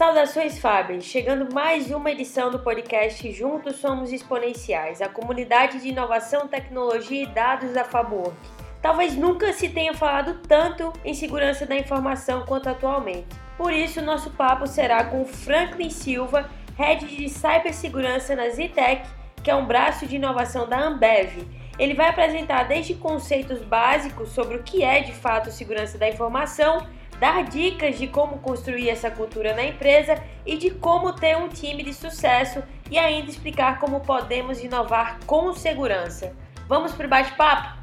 Saudações, Fábio! Chegando mais uma edição do podcast Juntos Somos Exponenciais, a comunidade de inovação, tecnologia e dados da Fabwork. Talvez nunca se tenha falado tanto em segurança da informação quanto atualmente. Por isso, nosso papo será com Franklin Silva, Head de Cibersegurança na Zitec, que é um braço de inovação da Ambev. Ele vai apresentar desde conceitos básicos sobre o que é de fato segurança da informação dar dicas de como construir essa cultura na empresa e de como ter um time de sucesso e ainda explicar como podemos inovar com segurança. Vamos para o bate-papo?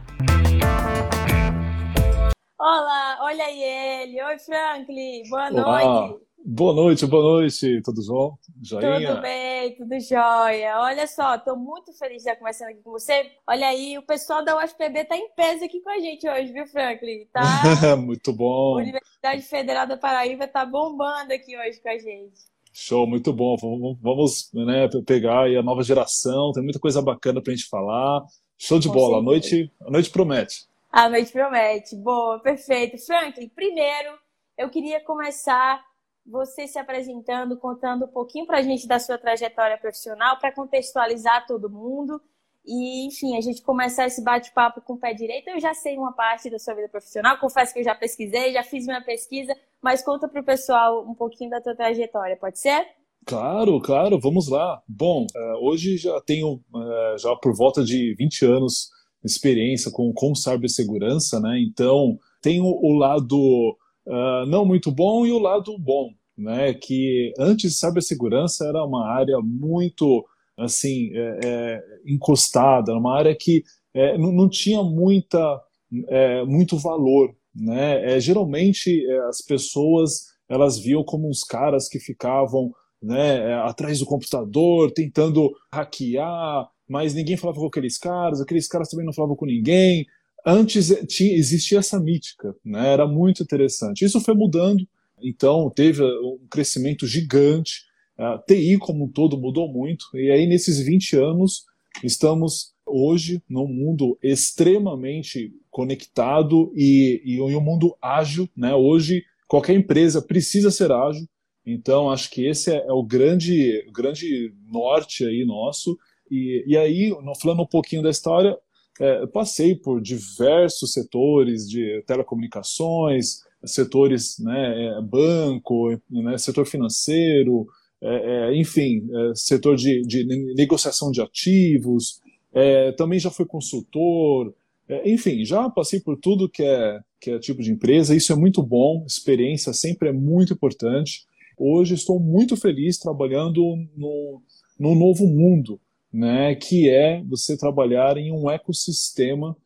Olá, olha aí ele. Oi, Franklin. Boa noite. Boa noite, boa noite, tudo bom? Joinha? Tudo bem, tudo jóia. Olha só, estou muito feliz de estar conversando aqui com você. Olha aí, o pessoal da UFPB está em peso aqui com a gente hoje, viu, Franklin? Tá... muito bom. A Universidade Federal da Paraíba está bombando aqui hoje com a gente. Show, muito bom. Vamos, vamos né, pegar aí a nova geração, tem muita coisa bacana para a gente falar. Show de com bola, a noite, a noite promete. A noite promete, boa, perfeito. Franklin, primeiro eu queria começar você se apresentando, contando um pouquinho para a gente da sua trajetória profissional, para contextualizar todo mundo. E, enfim, a gente começar esse bate-papo com o pé direito. Eu já sei uma parte da sua vida profissional, confesso que eu já pesquisei, já fiz minha pesquisa, mas conta para o pessoal um pouquinho da tua trajetória, pode ser? Claro, claro, vamos lá. Bom, é, hoje já tenho é, já por volta de 20 anos de experiência com, com cibersegurança, né? Então, tenho o lado uh, não muito bom e o lado bom, né? Que antes cibersegurança era uma área muito assim é, é, encostada, uma área que é, não, não, tinha muita é, muito valor, né? É, geralmente é, as pessoas elas viam como uns caras que ficavam né, atrás do computador tentando hackear, mas ninguém falava com aqueles caras, aqueles caras também não falavam com ninguém, antes tinha, existia essa mítica, né? era muito interessante. Isso foi mudando, então teve um crescimento gigante. A TI como um todo mudou muito, e aí nesses 20 anos estamos hoje num mundo extremamente conectado e, e um mundo ágil. Né? Hoje qualquer empresa precisa ser ágil, então acho que esse é, é o grande, grande norte aí nosso. E, e aí, falando um pouquinho da história, é, passei por diversos setores de telecomunicações, setores, né, é, banco, né, setor financeiro, é, é enfim, é, setor de, de, negociação de ativos, é, também já fui consultor, enfim, já passei por tudo que é, que é tipo de empresa, isso é muito bom, experiência sempre é muito importante. Hoje estou muito feliz trabalhando no, no novo mundo, né, que é você trabalhar em um ecossistema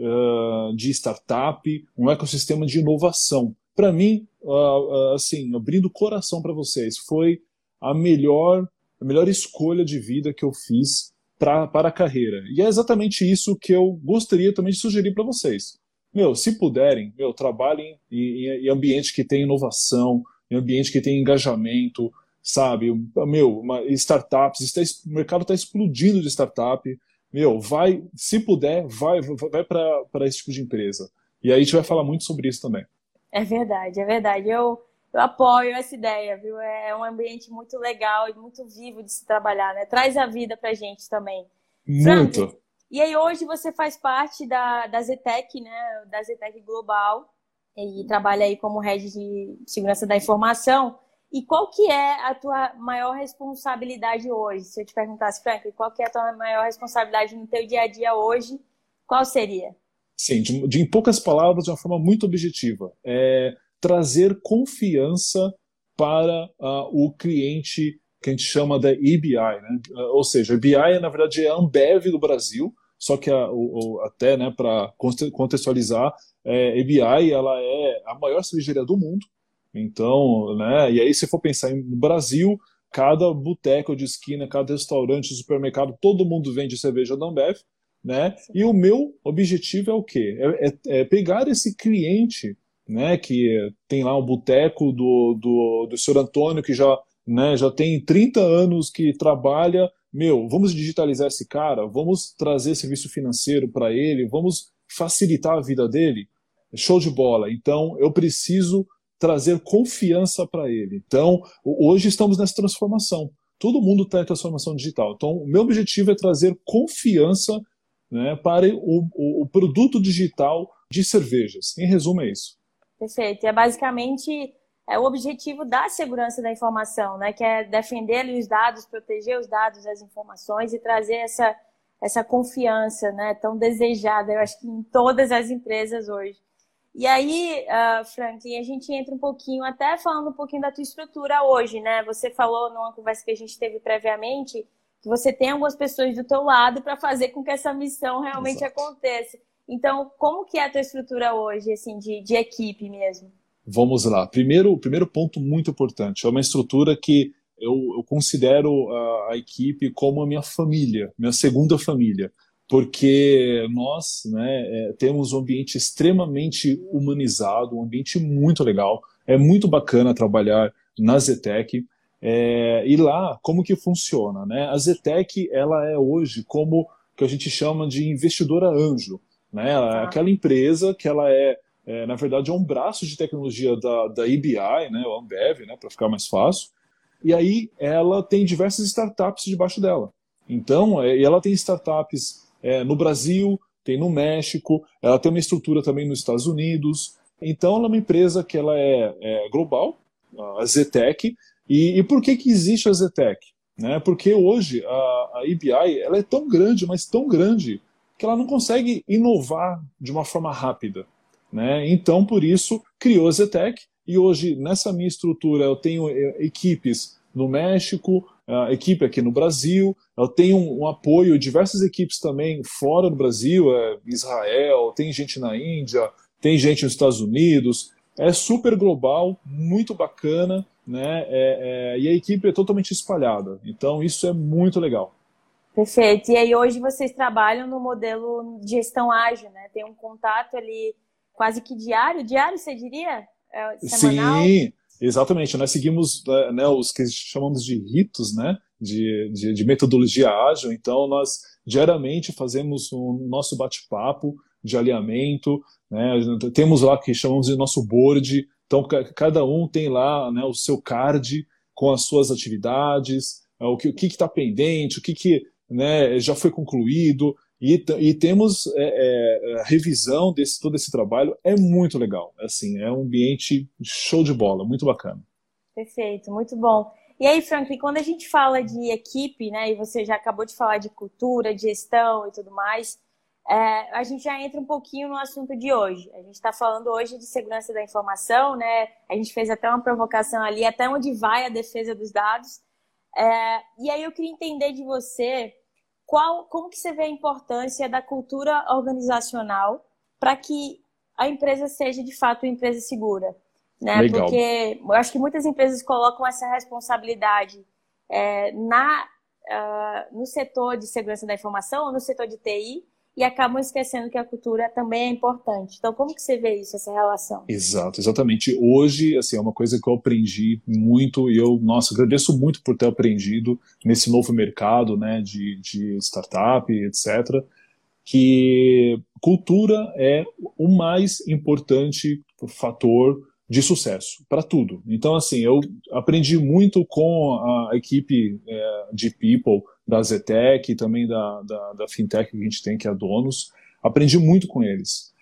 uh, de startup, um ecossistema de inovação. Para mim, uh, assim, abrindo o coração para vocês, foi a melhor, a melhor escolha de vida que eu fiz pra, para a carreira. E é exatamente isso que eu gostaria também de sugerir para vocês. Meu, se puderem, meu, trabalhem em, em, em ambiente que tem inovação, em ambiente que tem engajamento, sabe? Meu, uma, startups, está, o mercado está explodindo de startup. Meu, vai, se puder, vai, vai para esse tipo de empresa. E aí a gente vai falar muito sobre isso também. É verdade, é verdade. Eu, eu apoio essa ideia, viu? É um ambiente muito legal e muito vivo de se trabalhar, né? Traz a vida pra gente também. Muito. e aí hoje você faz parte da, da Zetec, né? Da Zetec Global e trabalha aí como head de segurança da informação. E qual que é a tua maior responsabilidade hoje? Se eu te perguntasse, Frank, qual que é a tua maior responsabilidade no teu dia a dia hoje, qual seria? Sim, de, de em poucas palavras, de uma forma muito objetiva, é trazer confiança para uh, o cliente que a gente chama da EBI, né? Uh, ou seja, a EBI, na verdade, é a Ambev do Brasil, só que a, o, até né, para contextualizar, é, EBI ela é a maior cervejaria do mundo, então, né, e aí se for pensar no Brasil, cada boteco de esquina, cada restaurante, supermercado, todo mundo vende cerveja da Ambev, né? E o meu objetivo é o quê? É, é, é pegar esse cliente, né, que tem lá um boteco do, do, do senhor Antônio, que já, né, já tem 30 anos que trabalha, meu, vamos digitalizar esse cara, vamos trazer serviço financeiro para ele, vamos facilitar a vida dele, show de bola. Então, eu preciso trazer confiança para ele. Então, hoje estamos nessa transformação. Todo mundo está em transformação digital. Então, o meu objetivo é trazer confiança né, para o, o, o produto digital de cervejas. Em resumo, é isso. Perfeito. É basicamente é o objetivo da segurança da informação, né? Que é defender os dados, proteger os dados, as informações e trazer essa, essa confiança, né? Tão desejada, eu acho que em todas as empresas hoje. E aí, uh, Franklin, a gente entra um pouquinho, até falando um pouquinho da tua estrutura hoje, né? Você falou numa conversa que a gente teve previamente que você tem algumas pessoas do teu lado para fazer com que essa missão realmente Exato. aconteça. Então, como que é a tua estrutura hoje, assim, de, de equipe mesmo? Vamos lá. Primeiro, primeiro ponto muito importante. É uma estrutura que eu, eu considero a, a, equipe como a minha família, minha segunda família, porque nós né, é, temos um ambiente extremamente humanizado, um ambiente muito legal. É muito bacana trabalhar na Zetec. É, e lá, como que funciona? Né? A Zetec ela é hoje como que a gente chama de investidora anjo. Né? É ah. aquela empresa que ela é é, na verdade, é um braço de tecnologia da, da EBI, né, o Ambev, né, para ficar mais fácil. E aí ela tem diversas startups debaixo dela. Então, é, ela tem startups é, no Brasil, tem no México, ela tem uma estrutura também nos Estados Unidos. Então, ela é uma empresa que ela é, é global, a Zetec. E, e, por que, que existe a Zetec? Né? Porque hoje a, a EBI ela é tão grande, mas tão grande, que ela não consegue inovar de uma forma rápida. Né? Então, por isso, criou a Zetec, e hoje, nessa minha estrutura, eu tenho eh, equipes no México, a equipe aqui no Brasil, eu tenho um, um apoio, diversas equipes também fora do Brasil, é, Israel, tem gente na Índia, tem gente nos Estados Unidos, é super global, muito bacana, né? É, é, e a equipe é totalmente espalhada, então isso é muito legal. Perfeito. E aí hoje vocês trabalham no modelo de gestão ágil, né? Tem um contato ali quase que diário. Diário, você diria? É, semanal? Sim, exatamente. Nós seguimos né, né, os que chamamos de ritos, né? De, de, de metodologia ágil. Então, nós diariamente fazemos o nosso bate-papo de alinhamento. Né? Temos lá que chamamos de nosso board. Então, cada um tem lá né, o seu card com as suas atividades, o que está pendente, o que, que né, já foi concluído. E, e temos é, é, a revisão desse todo esse trabalho é muito legal. Assim, é um ambiente show de bola, muito bacana. Perfeito, muito bom. E aí, Franklin, quando a gente fala de equipe, né, e você já acabou de falar de cultura, de gestão e tudo mais, é, a gente já entra um pouquinho no assunto de hoje. A gente está falando hoje de segurança da informação, né? A gente fez até uma provocação ali, até onde vai a defesa dos dados. É, e aí eu queria entender de você qual, como que você vê a importância da cultura organizacional para que a empresa seja de fato uma empresa segura? Né? Legal. Porque eu acho que muitas empresas colocam essa responsabilidade é, na, uh, no setor de segurança da informação ou no setor de TI e acabam esquecendo que a cultura também é importante. Então, como que você vê isso, essa relação? Exato, exatamente. Hoje, assim, é uma coisa que eu aprendi muito e eu, nossa, agradeço muito por ter aprendido nesse novo mercado, né, de, de startup, etc., que cultura é o mais importante fator de sucesso para tudo. Então, assim, eu aprendi muito com a equipe é, de people da Zetec e também da, da, da, fintech que a gente tem, que é a Donos. Aprendi muito com eles.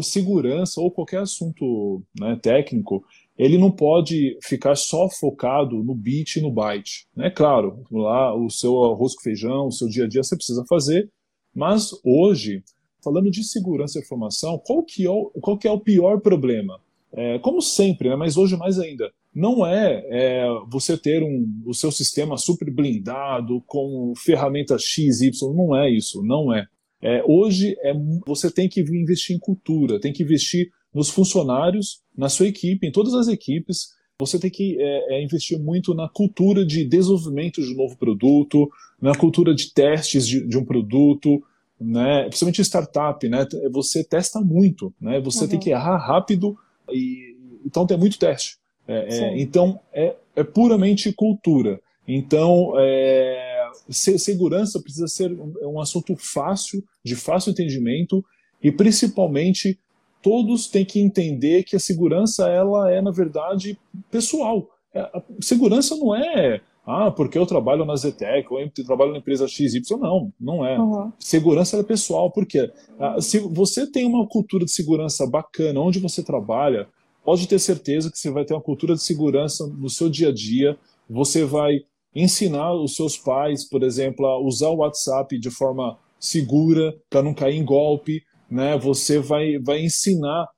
Segurança ou qualquer assunto né, técnico, ele não pode ficar só focado no bit e no byte. Né? Claro, lá o seu arroz com feijão, o seu dia a dia você precisa fazer, mas hoje, falando de segurança e informação, qual que é o, qual que é o pior problema? É, como sempre, né, mas hoje mais ainda, não é, é, você ter um, o seu sistema super blindado com ferramentas X, Y, não é isso, não é. é. hoje é, você tem que investir em cultura, tem que investir nos funcionários, na sua equipe, em todas as equipes. Você tem que é, é investir muito na cultura de desenvolvimento de um novo produto, na cultura de testes de, de um produto, né? principalmente startup, né? você testa muito, né? você uhum. tem que errar rápido, e, então tem muito teste. É, é, então, é, é, puramente cultura. Então, é, segurança precisa ser um, um, assunto fácil, de fácil entendimento, e principalmente todos têm que entender que a segurança ela é na verdade pessoal. É, a segurança não é ah, porque eu trabalho na Zetec, ou eu trabalho na empresa XY. Não, não é. Uhum. Segurança é pessoal, porque ah, se você tem uma cultura de segurança bacana onde você trabalha, pode ter certeza que você vai ter uma cultura de segurança no seu dia a dia, você vai ensinar os seus pais, por exemplo, a usar o WhatsApp de forma segura para não cair em golpe, né? Você vai, vai ensinar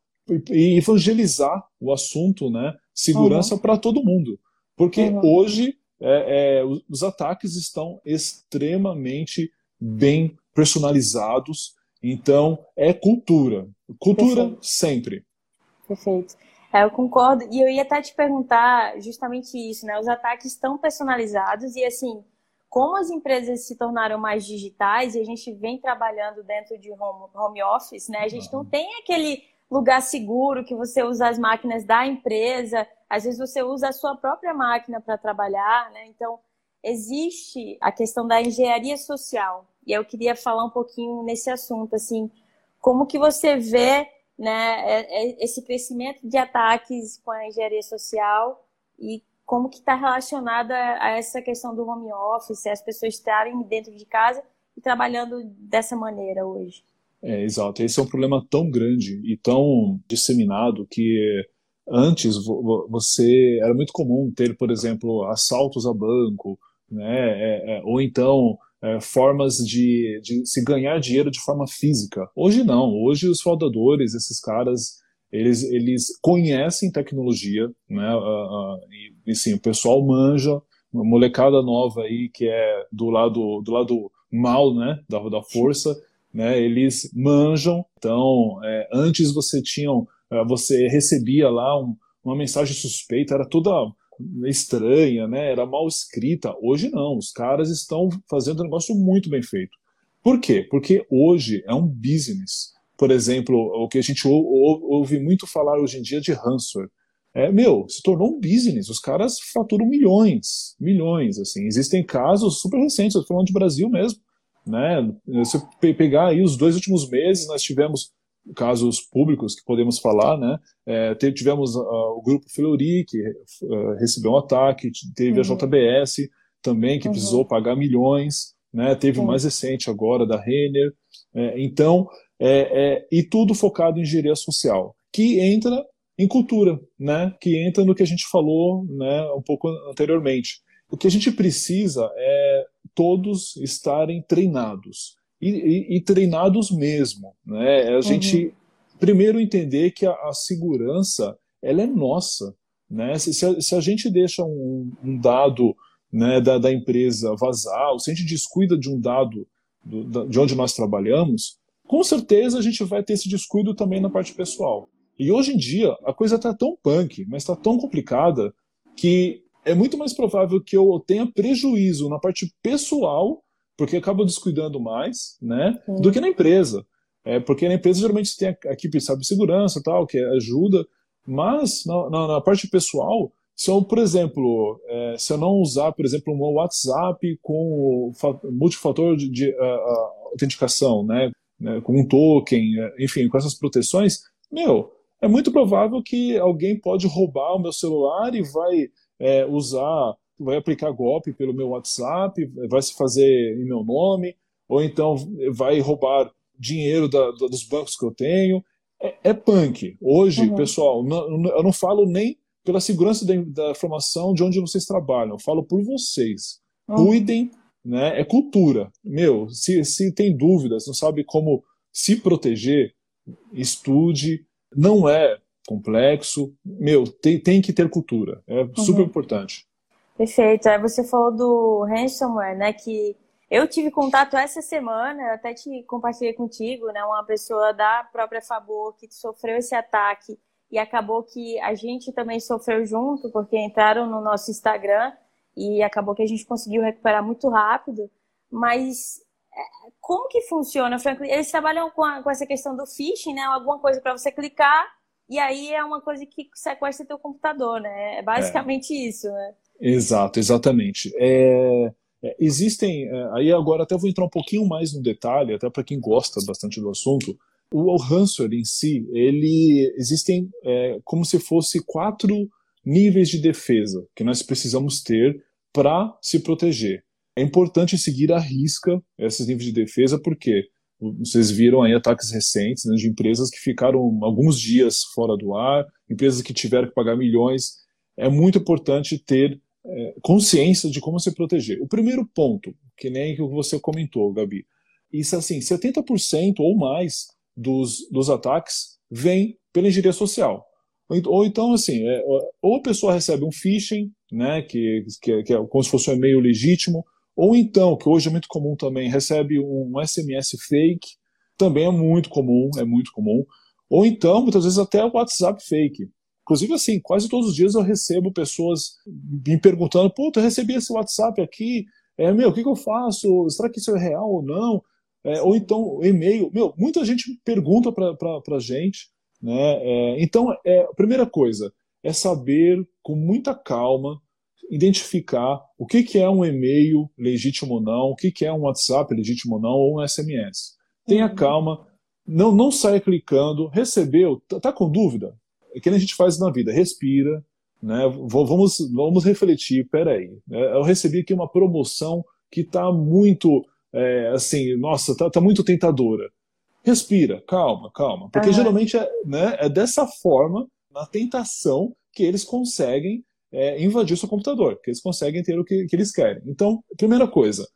e evangelizar o assunto, né? Segurança uhum. para todo mundo, porque uhum. hoje é, é, os ataques estão extremamente bem personalizados. Então, é cultura. Cultura Perfeito. sempre. Perfeito. É, eu concordo. E eu ia até te perguntar justamente isso, né? Os ataques estão personalizados e, assim, como as empresas se tornaram mais digitais e a gente vem trabalhando dentro de home, home office, né? A gente não tem aquele lugar seguro que você usa as máquinas da empresa às vezes você usa a sua própria máquina para trabalhar, né? Então, existe a questão da engenharia social. E eu queria falar um pouquinho nesse assunto, assim, como que você vê né, é, é, esse crescimento de ataques com a engenharia social e como que está relacionada a essa questão do home office, as pessoas estarem dentro de casa e trabalhando dessa maneira hoje. É, exato. Esse é um problema tão grande e tão disseminado que Antes, você era muito comum ter, por exemplo, assaltos a banco, né? É, é, ou então é, formas de, de, se ganhar dinheiro de forma física. Hoje não. Hoje os fraudadores, esses caras, eles, eles conhecem tecnologia, né? Uh, uh, e, sim, o pessoal manja, uma molecada nova aí que é do lado do lado mal, né? Da, da força, né? Eles manjam. Então, é, antes você tinham é, você recebia lá um, uma mensagem suspeita, era toda estranha, né? Era mal escrita. Hoje não, os caras estão fazendo um negócio muito bem feito. Por quê? Porque hoje é um business. Por exemplo, o que a gente ouve muito falar hoje em dia de ransomware. É, meu, se tornou um business. Os caras faturam milhões, milhões, assim. Existem casos super recentes, eu tô falando de Brasil mesmo, né? Se pegar aí os dois últimos meses, nós tivemos casos públicos que podemos falar, né? É, tivemos uh, o grupo Fleury, que uh, recebeu um ataque, teve uhum. a JBS também, que uhum. precisou pagar milhões, né? Teve o mais recente agora, da Renner. É, então, é, é, e tudo focado em engenharia social, que entra em cultura, né? Que entra no que a gente falou né, um pouco anteriormente. O que a gente precisa é todos estarem treinados e, e, e treinados mesmo. Né? A uhum. gente primeiro entender que a, a, segurança ela é nossa. Né? Se, se, a, se a gente deixa um, um dado né, da, da, empresa vazar, ou se a gente descuida de um dado do, da, de onde nós trabalhamos, com certeza a gente vai ter esse descuido também na parte pessoal. E hoje em dia a coisa está tão punk, mas está tão complicada que é muito mais provável que eu tenha prejuízo na parte pessoal porque acaba descuidando mais, né, Sim. do que na empresa. É, porque na empresa geralmente tem a equipe de segurança tal, que ajuda, mas na, na, na parte pessoal, se eu, por exemplo, é, se eu não usar, por exemplo, um WhatsApp com multifator de, de uh, autenticação, né, né, com um token, é, enfim, com essas proteções, meu, é muito provável que alguém pode roubar o meu celular e vai é, usar vai aplicar golpe pelo meu WhatsApp, vai se fazer em meu nome, ou então vai roubar dinheiro da, da, dos bancos que eu tenho. É, é punk. Hoje, uhum. pessoal, não, eu não falo nem pela segurança da, da, informação de onde vocês trabalham, eu falo por vocês. Uhum. Cuidem, né? É cultura. Meu, se, se tem dúvidas, não sabe como se proteger, estude. Não é complexo. Meu, tem, tem que ter cultura. É uhum. super importante. Perfeito. Aí você falou do ransomware, né? Que eu tive contato essa semana, até te compartilhei contigo, né? Uma pessoa da própria Favor que sofreu esse ataque e acabou que a gente também sofreu junto, porque entraram no nosso Instagram e acabou que a gente conseguiu recuperar muito rápido. Mas é, como que funciona, Franklin? Eles trabalham com, a, com essa questão do phishing, né? Alguma coisa para você clicar e aí é uma coisa que sequestra teu computador, né? É basicamente é. isso, né? Exato, exatamente. É, é, existem, é, aí agora até vou entrar um pouquinho mais no detalhe, até para quem gosta bastante do assunto, o, ransomware em si, ele existem é, como se fosse quatro níveis de defesa que nós precisamos ter para se proteger. É importante seguir à risca esses níveis de defesa, porque vocês viram aí ataques recentes né, de empresas que ficaram alguns dias fora do ar, empresas que tiveram que pagar milhões. É muito importante ter é, consciência de como se proteger. O primeiro ponto, que nem que você comentou, Gabi, isso assim, 70% ou mais dos, dos ataques vem pela engenharia social. Ou, ou então, assim, é, ou a pessoa recebe um phishing, né, que, que, que é como se fosse um e-mail legítimo, ou então, que hoje é muito comum também, recebe um SMS fake, também é muito comum, é muito comum. Ou então, muitas vezes até o WhatsApp fake. Inclusive, assim, quase todos os dias eu recebo pessoas me perguntando, pô, eu recebi esse WhatsApp aqui, é, meu, o que, que eu faço? Será que isso é real ou não? É, ou então, e-mail. Meu, muita gente pergunta para a gente, né? É, então, é, a primeira coisa é saber com muita calma identificar o que, que é um e-mail legítimo ou não, o que, que é um WhatsApp legítimo ou não, ou um SMS. Tenha uhum. calma, não, não saia clicando, recebeu, tá, tá com dúvida? É que a gente faz na vida, respira, né? Vamos, vamos refletir, peraí, né? eu recebi aqui uma promoção que está muito, é, assim, nossa, tá, tá, muito tentadora. Respira, calma, calma, porque uhum. geralmente é, né, é dessa forma, na tentação, que eles conseguem é, invadir o seu computador, que eles conseguem ter o que, que eles querem. Então, primeira coisa,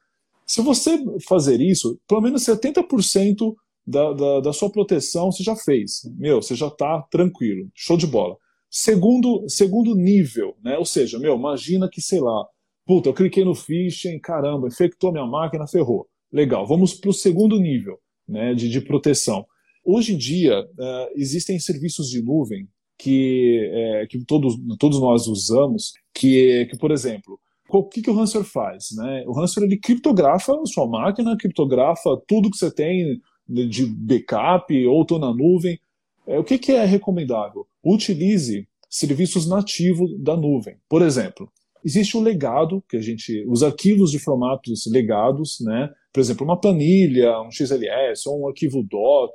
se você fazer isso, pelo menos 70% da, da, da, sua proteção você já fez. Meu, você já está tranquilo, show de bola. Segundo, segundo nível, né? Ou seja, meu, imagina que, sei lá, puta, eu cliquei no phishing, caramba, infectou minha máquina, ferrou. Legal, vamos para o segundo nível né, de, de proteção. Hoje em dia, uh, existem serviços de nuvem que, é, que todos, todos nós usamos, que, que por exemplo, o que, que o ransomware faz? Né? O ransomware ele criptografa a sua máquina, criptografa tudo que você tem de backup ou estou na nuvem. É, o que, que é recomendável? Utilize serviços nativos da nuvem. Por exemplo, existe um legado, que a gente, os arquivos de formatos legados, né? por exemplo, uma planilha, um XLS ou um arquivo doc,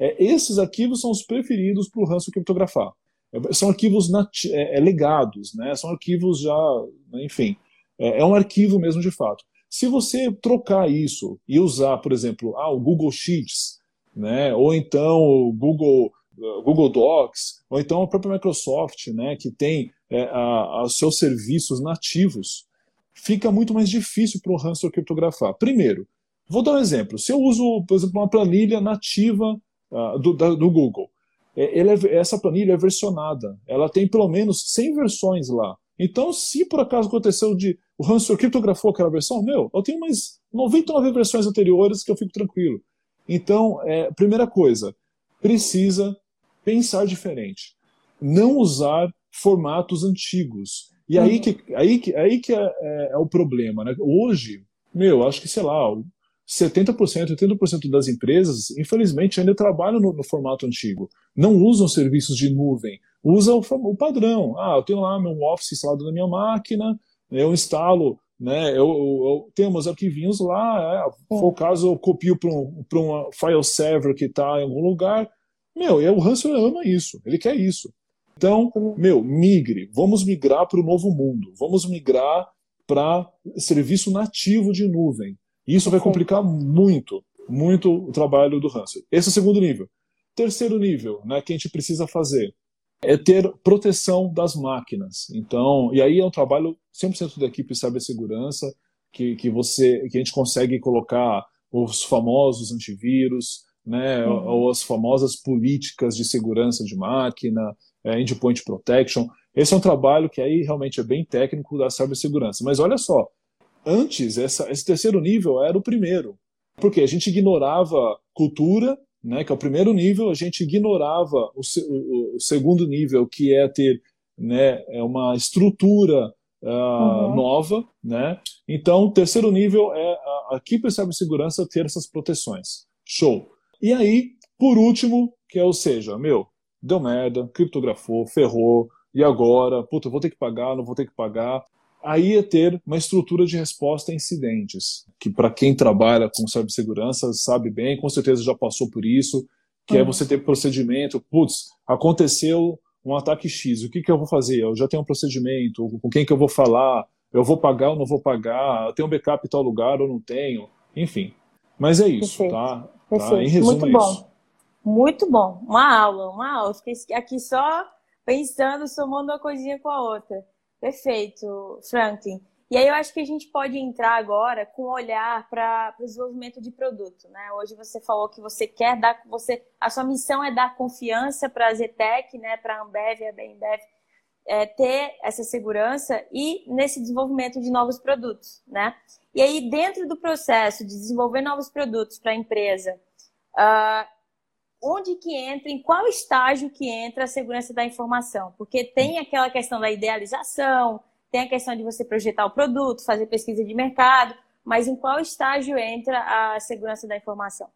é, esses arquivos são os preferidos para o ransom criptografar. É, são arquivos é, é, legados, né? são arquivos já, enfim, é, é, um arquivo mesmo de fato. Se você trocar isso e usar, por exemplo, ah, o Google Sheets, né? ou então o Google, uh, Google Docs, ou então a própria Microsoft, né? que tem é, os seus serviços nativos, fica muito mais difícil para o ransom criptografar. Primeiro, vou dar um exemplo. Se eu uso, por exemplo, uma planilha nativa uh, do, da, do Google. É, é, essa planilha é versionada. Ela tem pelo menos 100 versões lá. Então, se por acaso aconteceu de o ransomware criptografou aquela versão, meu, eu tenho mais 99 versões anteriores que eu fico tranquilo. Então, é, primeira coisa, precisa pensar diferente. Não usar formatos antigos. E aí que, aí que, aí que é, é, é o problema. Né? Hoje, meu, acho que, sei lá, 70%, 80% das empresas, infelizmente, ainda trabalham no, no, formato antigo. Não usam serviços de nuvem. Usa o, o, padrão. Ah, eu tenho lá meu Office instalado na minha máquina, eu instalo, né, eu, eu, eu tenho meus arquivinhos lá, é, for o caso, eu copio para um, um file server que está em algum lugar. Meu, e o ransomware ama isso, ele quer isso. Então, meu, migre, vamos migrar para o novo mundo, vamos migrar para serviço nativo de nuvem. E isso vai complicar muito, muito o trabalho do ransomware. Esse é o segundo nível. Terceiro nível, né, que a gente precisa fazer é ter proteção das máquinas. Então, e aí é um trabalho 100% da equipe de cibersegurança, que, que você que a gente consegue colocar os famosos antivírus, né, uhum. ou as famosas políticas de segurança de máquina, é, endpoint protection. Esse é um trabalho que aí realmente é bem técnico da cibersegurança. Mas olha só, Antes, essa, esse terceiro nível era o primeiro. Porque a gente ignorava cultura, né, que é o primeiro nível, a gente ignorava o, o, o segundo nível, que é ter né, é uma estrutura uh, uhum. nova. Né? Então, o terceiro nível é a, a equipe de cibersegurança ter essas proteções. Show. E aí, por último, que é, ou seja, meu, deu merda, criptografou, ferrou, e agora? Puta, vou ter que pagar, não vou ter que pagar aí é ter uma estrutura de resposta a incidentes, que para quem trabalha com cibersegurança sabe bem, com certeza já passou por isso, que é uhum. é você ter procedimento. Putz, aconteceu um ataque X, o que, que eu vou fazer? Eu já tenho um procedimento, com quem que eu vou falar? Eu vou pagar ou não vou pagar? Eu tenho um backup em tal lugar ou não tenho? Enfim. Mas é isso, Perfeito. tá? Perfeito. tá? Em resumo, Muito é bom. Isso. Muito bom. Uma aula, uma aula. Fiquei aqui só pensando, somando uma coisinha com a outra. Perfeito, Franklin. E aí eu acho que a gente pode entrar agora com um olhar para o desenvolvimento de produto. Né? Hoje você falou que você quer dar, você, a sua missão é dar confiança para a Zetec, né, para a Ambev a Bembev, é, ter essa segurança e nesse desenvolvimento de novos produtos. Né? E aí, dentro do processo de desenvolver novos produtos para a empresa, uh, onde que entra, em qual estágio que entra a segurança da informação? Porque tem aquela questão da idealização, tem a questão de você projetar o produto, fazer pesquisa de mercado, mas em qual estágio entra a segurança da informação?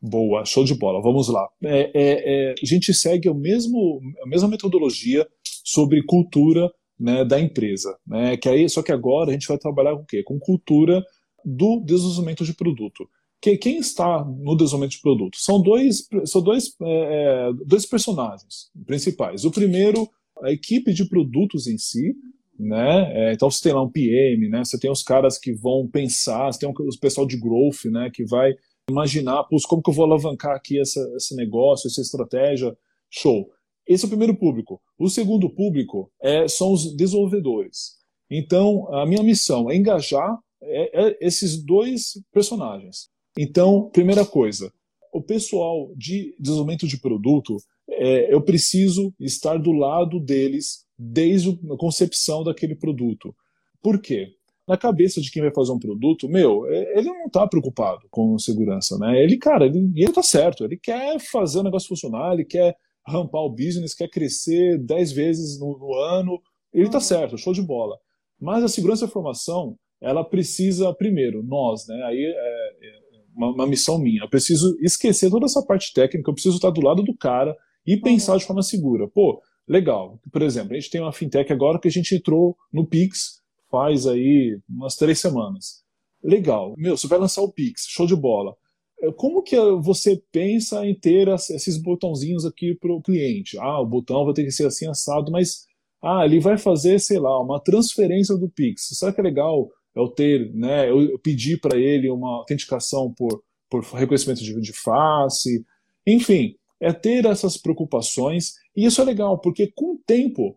Boa, show de bola. Vamos lá. É, é, é, a gente segue o mesmo, a mesma metodologia sobre cultura né, da empresa. Né, que aí, só que agora a gente vai trabalhar com o quê? Com cultura do desenvolvimento de produto que quem está no desenvolvimento de produto são dois, são dois, é, é, dois personagens principais. O primeiro, a equipe de produtos em si, né? É, então você tem lá um PM, né? Você tem os caras que vão pensar, você tem o pessoal de growth, né? Que vai imaginar, como que eu vou alavancar aqui essa, esse negócio, essa estratégia, show. Esse é o primeiro público. O segundo público é, são os desenvolvedores. Então, a minha missão é engajar é, é esses dois personagens. Então, primeira coisa, o pessoal de desenvolvimento de produto, é, eu preciso estar do lado deles desde a concepção daquele produto. Por quê? Na cabeça de quem vai fazer um produto, meu, é, ele não está preocupado com segurança, né? Ele, cara, ele, ele tá certo, ele quer fazer o negócio funcionar, ele quer rampar o business, quer crescer 10 vezes no, no ano, ele tá certo, show de bola. Mas a segurança da informação, ela precisa, primeiro, nós, né? Aí é, é uma, uma, missão minha. Eu preciso esquecer toda essa parte técnica, eu preciso estar do lado do cara e pensar uhum. de forma segura. Pô, legal. Por exemplo, a gente tem uma fintech agora que a gente entrou no Pix faz aí umas três semanas. Legal. Meu, você vai lançar o Pix, show de bola. É, como que você pensa em ter esses botãozinhos aqui para o cliente? Ah, o botão vai ter que ser assim assado, mas ah, ele vai fazer, sei lá, uma transferência do Pix. Será que é legal eu ter, né, eu pedir para ele uma autenticação por, por reconhecimento de, de face, enfim, é ter essas preocupações, e isso é legal, porque com o tempo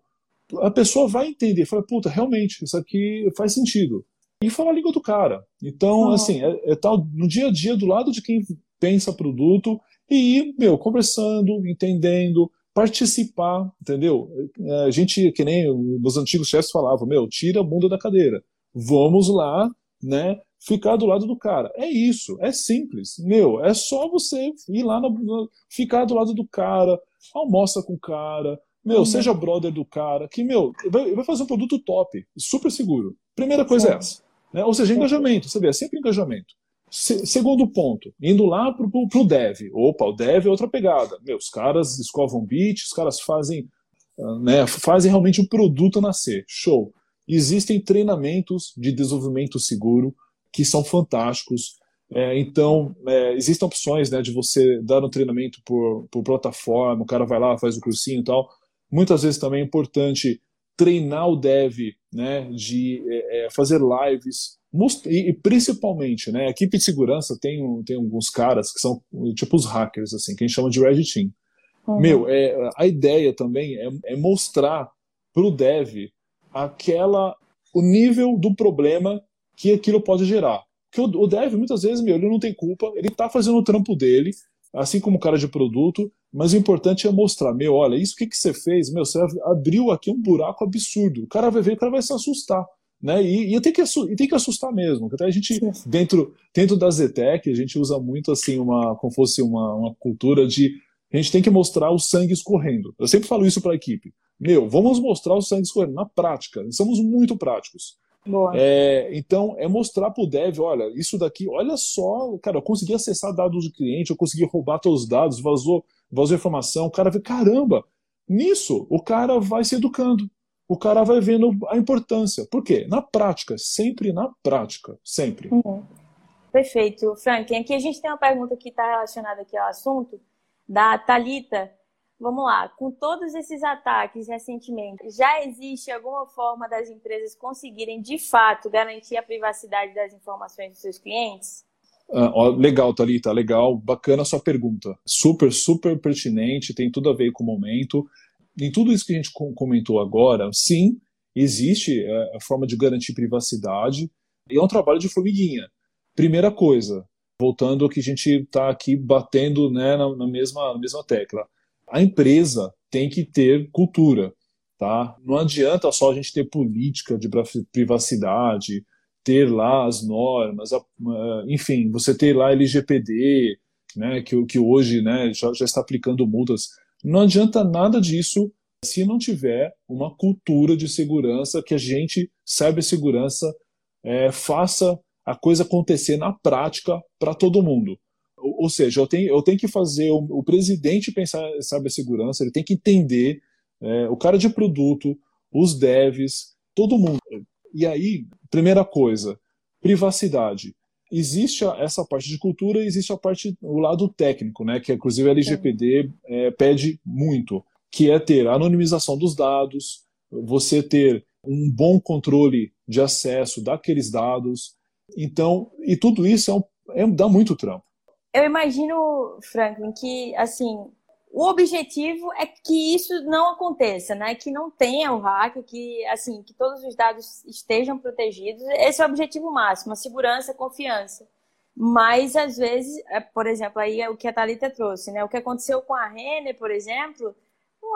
a pessoa vai entender, fala, puta, realmente, isso aqui faz sentido. E fala a língua do cara. Então, uhum. assim, é, é tal no dia a dia do lado de quem pensa produto e ir, meu, conversando, entendendo, participar, entendeu? É, a gente, que nem os antigos chefes falavam, meu, tira a bunda da cadeira vamos lá, né? Ficar do lado do cara. É isso, é simples. Meu, é só você ir lá, ficar do lado do cara, almoça com o cara, meu, uhum. seja brother do cara, que, meu, vai, vai, fazer um produto top, super seguro. Primeira coisa Sim. é essa. Né? Ou seja, engajamento, você vê, é sempre engajamento. Se, segundo ponto, indo lá pro, pro, pro dev. Opa, o dev é outra pegada. Meu, os caras escovam beat, os caras fazem, ah, né, fazem realmente o produto nascer. Show. Existem treinamentos de desenvolvimento seguro que são fantásticos. É, então, é, existem opções né, de você dar um treinamento por, por plataforma, o cara vai lá, faz o cursinho e tal. Muitas vezes também é importante treinar o dev, né, de é, é fazer lives, e, e, principalmente, né, a equipe de segurança tem, tem alguns caras que são tipo os hackers, assim, que a gente chama de Red Team. Uhum. Meu, é, a ideia também é, é mostrar para o dev aquela o nível do problema que aquilo pode gerar. Porque o, o dev, muitas vezes, meu, ele não tem culpa, ele está fazendo o trampo dele, assim como o cara de produto, mas o importante é mostrar, meu, olha, isso que, que você fez, meu, você abriu aqui um buraco absurdo. O cara vai ver, o cara vai se assustar. Né? E, e, tem que, e tem que assustar mesmo. Até a gente, dentro, dentro da Zetec, a gente usa muito assim, uma, como fosse uma, uma cultura de a gente tem que mostrar o sangue escorrendo. Eu sempre falo isso para a equipe. Meu, vamos mostrar o sangue escorrendo na prática. Somos muito práticos. É, então, é mostrar para o dev, olha, isso daqui, olha só, cara, eu consegui acessar dados do cliente, eu consegui roubar teus dados, vazou, vazou informação, o cara vê, caramba, nisso o cara vai se educando, o cara vai vendo a importância. Por quê? Na prática, sempre na prática, sempre. Uhum. Perfeito. Frank, aqui a gente tem uma pergunta que está relacionada aqui ao assunto, da Talita. Vamos lá, com todos esses ataques recentemente, já existe alguma forma das empresas conseguirem de fato garantir a privacidade das informações dos seus clientes? Ah, legal, Thalita, legal, bacana a sua pergunta. Super, super pertinente, tem tudo a ver com o momento. Em tudo isso que a gente comentou agora, sim, existe é, a forma de garantir privacidade e é um trabalho de formiguinha. Primeira coisa, voltando ao que a gente está aqui batendo né, na, na, mesma, na mesma tecla a empresa tem que ter cultura, tá? Não adianta só a gente ter política de privacidade, ter lá as normas, enfim, você ter lá LGPD, né, que, que hoje né, já, já está aplicando multas. Não adianta nada disso se não tiver uma cultura de segurança que a gente, cibersegurança, é, faça a coisa acontecer na prática para todo mundo. Ou, seja, eu tenho, eu tenho que fazer o, o presidente pensar em cibersegurança, ele tem que entender é, o cara de produto, os devs, todo mundo. E aí, primeira coisa, privacidade. Existe essa parte de cultura, existe a parte, o lado técnico, né, que inclusive a LGPD é, pede muito, que é ter a anonimização dos dados, você ter um bom controle de acesso daqueles dados. Então, e tudo isso é um, é, dá muito trampo eu imagino, Franklin, que assim o objetivo é que isso não aconteça, né? Que não tenha o hack, que assim que todos os dados estejam protegidos. Esse é o objetivo máximo, a segurança, a confiança. Mas às vezes, é, por exemplo, aí é o que a Thalita trouxe, né? O que aconteceu com a Renner, por exemplo,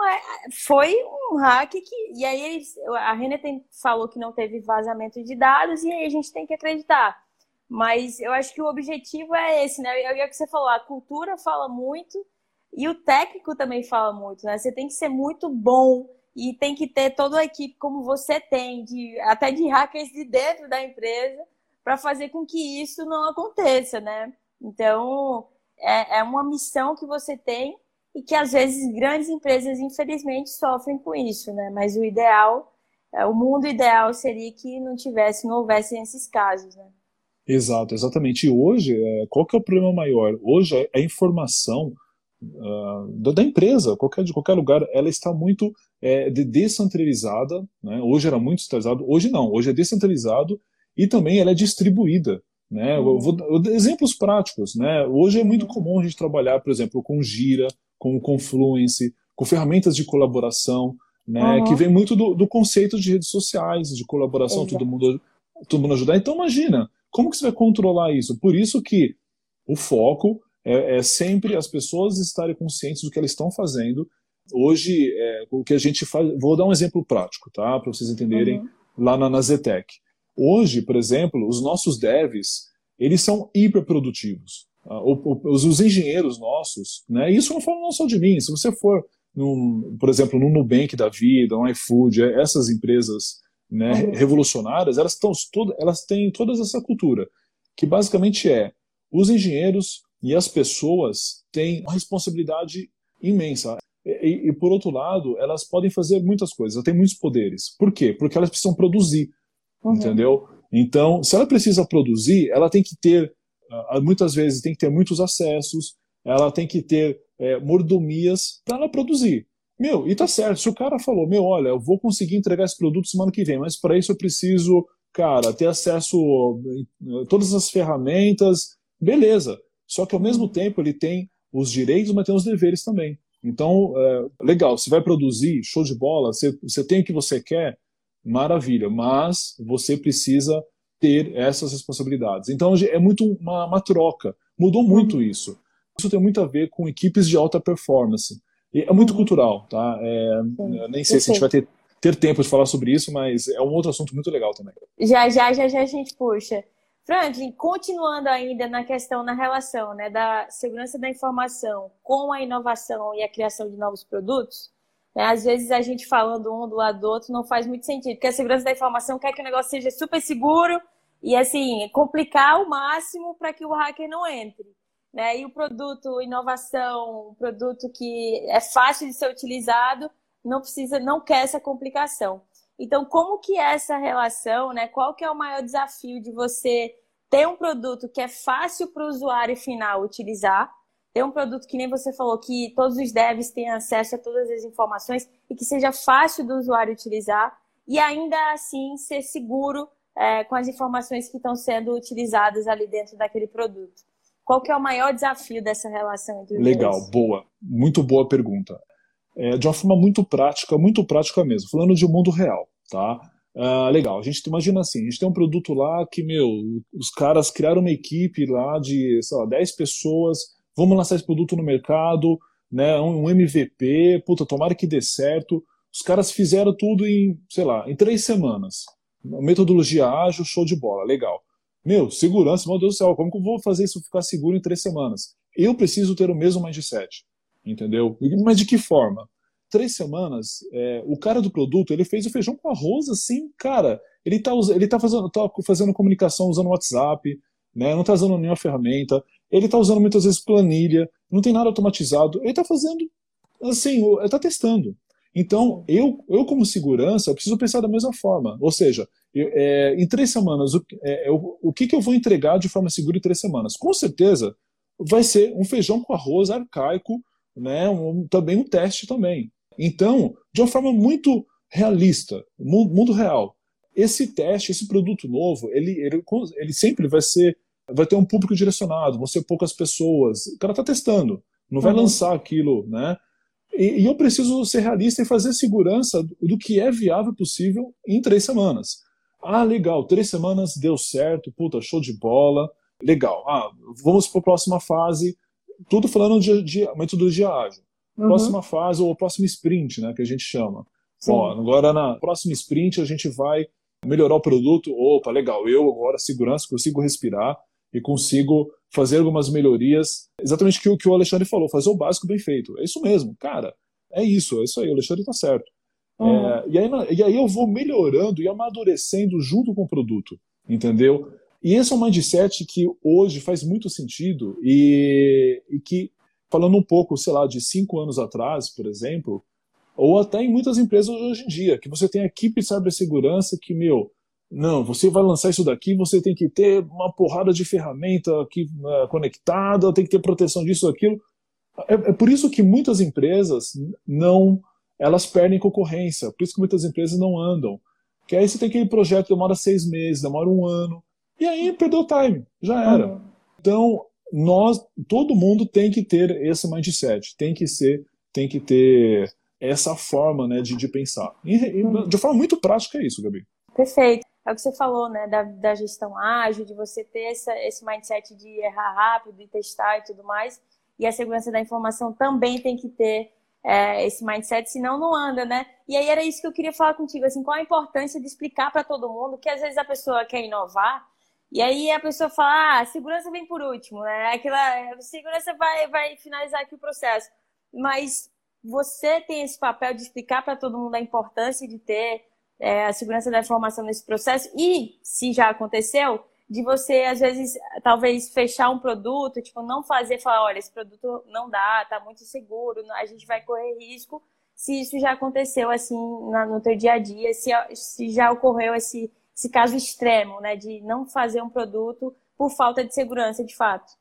é, foi um hack que e aí a Renner tem, falou que não teve vazamento de dados e aí a gente tem que acreditar. Mas eu acho que o objetivo é esse, né? É o que você falou, a cultura fala muito e o técnico também fala muito, né? Você tem que ser muito bom e tem que ter toda a equipe como você tem, de, até de hackers de dentro da empresa, para fazer com que isso não aconteça, né? Então, é, é uma missão que você tem e que às vezes grandes empresas, infelizmente, sofrem com isso, né? Mas o ideal, é, o mundo ideal seria que não tivesse, não houvesse esses casos, né? Exato, exatamente. E hoje, é, qual que é o problema maior? Hoje a informação uh, da, empresa, qualquer, de qualquer lugar, ela está muito é, de descentralizada. Né? Hoje era muito centralizado, hoje não. Hoje é descentralizado e também ela é distribuída. Né? Uhum. Vou, exemplos práticos. Né? Hoje é muito uhum. comum a gente trabalhar, por exemplo, com Gira, com Confluence, com ferramentas de colaboração, né? Uhum. que vem muito do, do, conceito de redes sociais, de colaboração, todo mundo, todo mundo ajudar. Então, imagina, como que você vai controlar isso? Por isso que o foco é, é sempre as pessoas estarem conscientes do que elas estão fazendo. Hoje, é, o que a gente faz. Vou dar um exemplo prático, tá? Para vocês entenderem uhum. lá na, na Zetec. Hoje, por exemplo, os nossos devs, eles são hiperprodutivos. Ah, os, os engenheiros nossos, né? Isso não fala não só de mim. Se você for, num, por exemplo, no Nubank da vida, no iFood, essas empresas né, uhum. revolucionárias, elas, estão elas têm toda essa cultura, que basicamente é os engenheiros e as pessoas têm uma responsabilidade imensa. E, e, por outro lado, elas podem fazer muitas coisas, elas têm muitos poderes. Por quê? Porque elas precisam produzir, uhum. entendeu? Então, se ela precisa produzir, ela tem que ter, ah, muitas vezes, tem que ter muitos acessos, ela tem que ter é, mordomias para ela produzir. Meu, e tá certo. Se o cara falou, meu, olha, eu vou conseguir entregar esse produto semana que vem, mas para isso eu preciso, cara, ter acesso a todas as ferramentas, beleza. Só que ao mesmo tempo ele tem os direitos, mas tem os deveres também. Então, é, legal, você vai produzir, show de bola, você, você tem o que você quer, maravilha, mas você precisa ter essas responsabilidades. Então, é muito uma, uma troca. Mudou muito uhum. isso. Isso tem muito a ver com equipes de alta performance. É muito cultural, tá? É, nem sei se a gente vai ter, ter tempo de falar sobre isso, mas é um outro assunto muito legal também. Já, já, já, já a gente puxa. Franklin, continuando ainda na questão, na relação né, da segurança da informação com a inovação e a criação de novos produtos, né, às vezes a gente falando um do lado do outro não faz muito sentido, porque a segurança da informação quer que o negócio seja super seguro e, assim, complicar ao máximo para que o hacker não entre né? E o produto inovação, produto que é fácil de ser utilizado, não precisa, não quer essa complicação. Então, como que é essa relação, né? Qual que é o maior desafio de você ter um produto que é fácil para o usuário final utilizar, ter um produto que nem você falou, que todos os devs tenham acesso a todas as informações e que seja fácil do usuário utilizar e ainda assim ser seguro é, com as informações que estão sendo utilizadas ali dentro daquele produto. Qual que é o maior desafio dessa relação entre os Legal, dois? boa. Muito boa pergunta. É, de uma forma muito prática, muito prática mesmo, falando de um mundo real, tá? Uh, legal, a gente imagina assim, a gente tem um produto lá que, meu, os caras criaram uma equipe lá de, sei lá, 10 pessoas, vamos lançar esse produto no mercado, né, um MVP, puta, tomara que dê certo. Os caras fizeram tudo em, sei lá, em três semanas. Metodologia ágil, show de bola, legal. Meu, segurança, meu Deus do céu, como que eu vou fazer isso ficar seguro em três semanas? Eu preciso ter o mesmo mindset, entendeu? Mas de que forma? Três semanas, é, o cara do produto, ele fez o feijão com arroz, assim, cara, ele tá, ele tá, fazendo, tá fazendo comunicação usando WhatsApp, né, não tá usando nenhuma ferramenta, ele tá usando muitas vezes planilha, não tem nada automatizado, ele tá fazendo, assim, ele tá testando. Então, eu, eu como segurança, eu preciso pensar da mesma forma. Ou seja, eu, é, em três semanas, o, é, eu, o que, que eu vou entregar de forma segura em três semanas? Com certeza, vai ser um feijão com arroz arcaico, né, um, também um teste também. Então, de uma forma muito realista, mundo real, esse teste, esse produto novo, ele, ele, ele sempre vai ser, vai ter um público direcionado, vão ser poucas pessoas. O cara está testando, não vai uhum. lançar aquilo, né? E, e, eu preciso ser realista e fazer segurança do que é viável possível em três semanas. Ah, legal, três semanas deu certo, puta, show de bola, legal. Ah, vamos para a próxima fase, tudo falando de, de metodologia ágil. Uhum. Próxima fase, ou próximo sprint, né, que a gente chama. Ó, agora na próxima sprint a gente vai melhorar o produto. Opa, legal, eu agora, segurança, consigo respirar e consigo fazer algumas melhorias. Exatamente o que o Alexandre falou, fazer o básico bem feito. É isso mesmo, cara. É isso, é isso aí, o Alexandre está certo. Uhum. É, e, aí, e aí eu vou melhorando e amadurecendo junto com o produto, entendeu? E esse é um mindset que hoje faz muito sentido e, e que, falando um pouco, sei lá, de cinco anos atrás, por exemplo, ou até em muitas empresas hoje em dia, que você tem equipe de cibersegurança que, meu, não, você vai lançar isso daqui, você tem que ter uma porrada de ferramenta aqui uh, conectada, tem que ter proteção disso, aquilo. É, é, por isso que muitas empresas não, elas perdem concorrência, por isso que muitas empresas não andam. Que aí você tem aquele projeto que demora seis meses, demora um ano, e aí perdeu o time, já era. Uhum. Então, nós, todo mundo tem que ter esse mindset, tem que ser, tem que ter essa forma né, de, de pensar. E, e, de forma muito prática é isso, Gabi. Perfeito é o que você falou, né, da, da gestão ágil, de você ter essa, esse mindset de errar rápido e testar e tudo mais. E a segurança da informação também tem que ter é, esse mindset, senão não anda, né? E aí era isso que eu queria falar contigo, assim, qual a importância de explicar para todo mundo que às vezes a pessoa quer inovar e aí a pessoa fala, ah, segurança vem por último, né? Aquela segurança vai, vai finalizar aqui o processo. Mas você tem esse papel de explicar para todo mundo a importância de ter é, a segurança da informação nesse processo e, se já aconteceu, de você, às vezes, talvez fechar um produto, tipo, não fazer, falar, olha, esse produto não dá, tá muito seguro, a gente vai correr risco, se isso já aconteceu, assim, no teu dia a dia, se, se já ocorreu esse, esse caso extremo, né, de não fazer um produto por falta de segurança, de fato.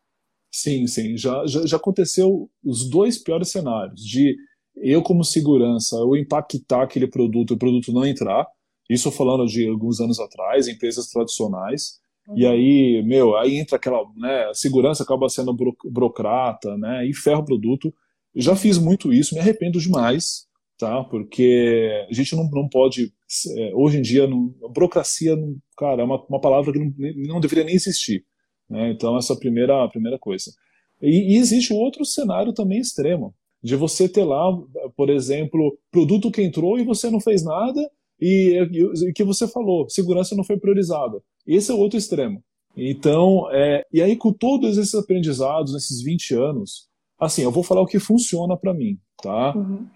Sim, sim, já, já, já aconteceu os dois piores cenários, de eu como segurança, eu impactar aquele produto, o produto não entrar, isso falando de alguns anos atrás, empresas tradicionais. E aí, meu, aí entra aquela, né, a segurança acaba sendo buro, burocrata, né, e ferra o produto. Eu já fiz muito isso, me arrependo demais, tá, porque a gente não, não pode, é, hoje em dia, não, burocracia, não, cara, é uma, uma palavra que não, não deveria nem existir, né, então essa é a primeira, a primeira coisa. E, e existe outro cenário também extremo, de você ter lá, por exemplo, produto que entrou e você não fez nada e o que você falou, segurança não foi priorizada. Esse é o outro extremo. Então, é, e aí com todos esses aprendizados nesses 20 anos, assim, eu vou falar o que funciona para mim, tá? Uhum.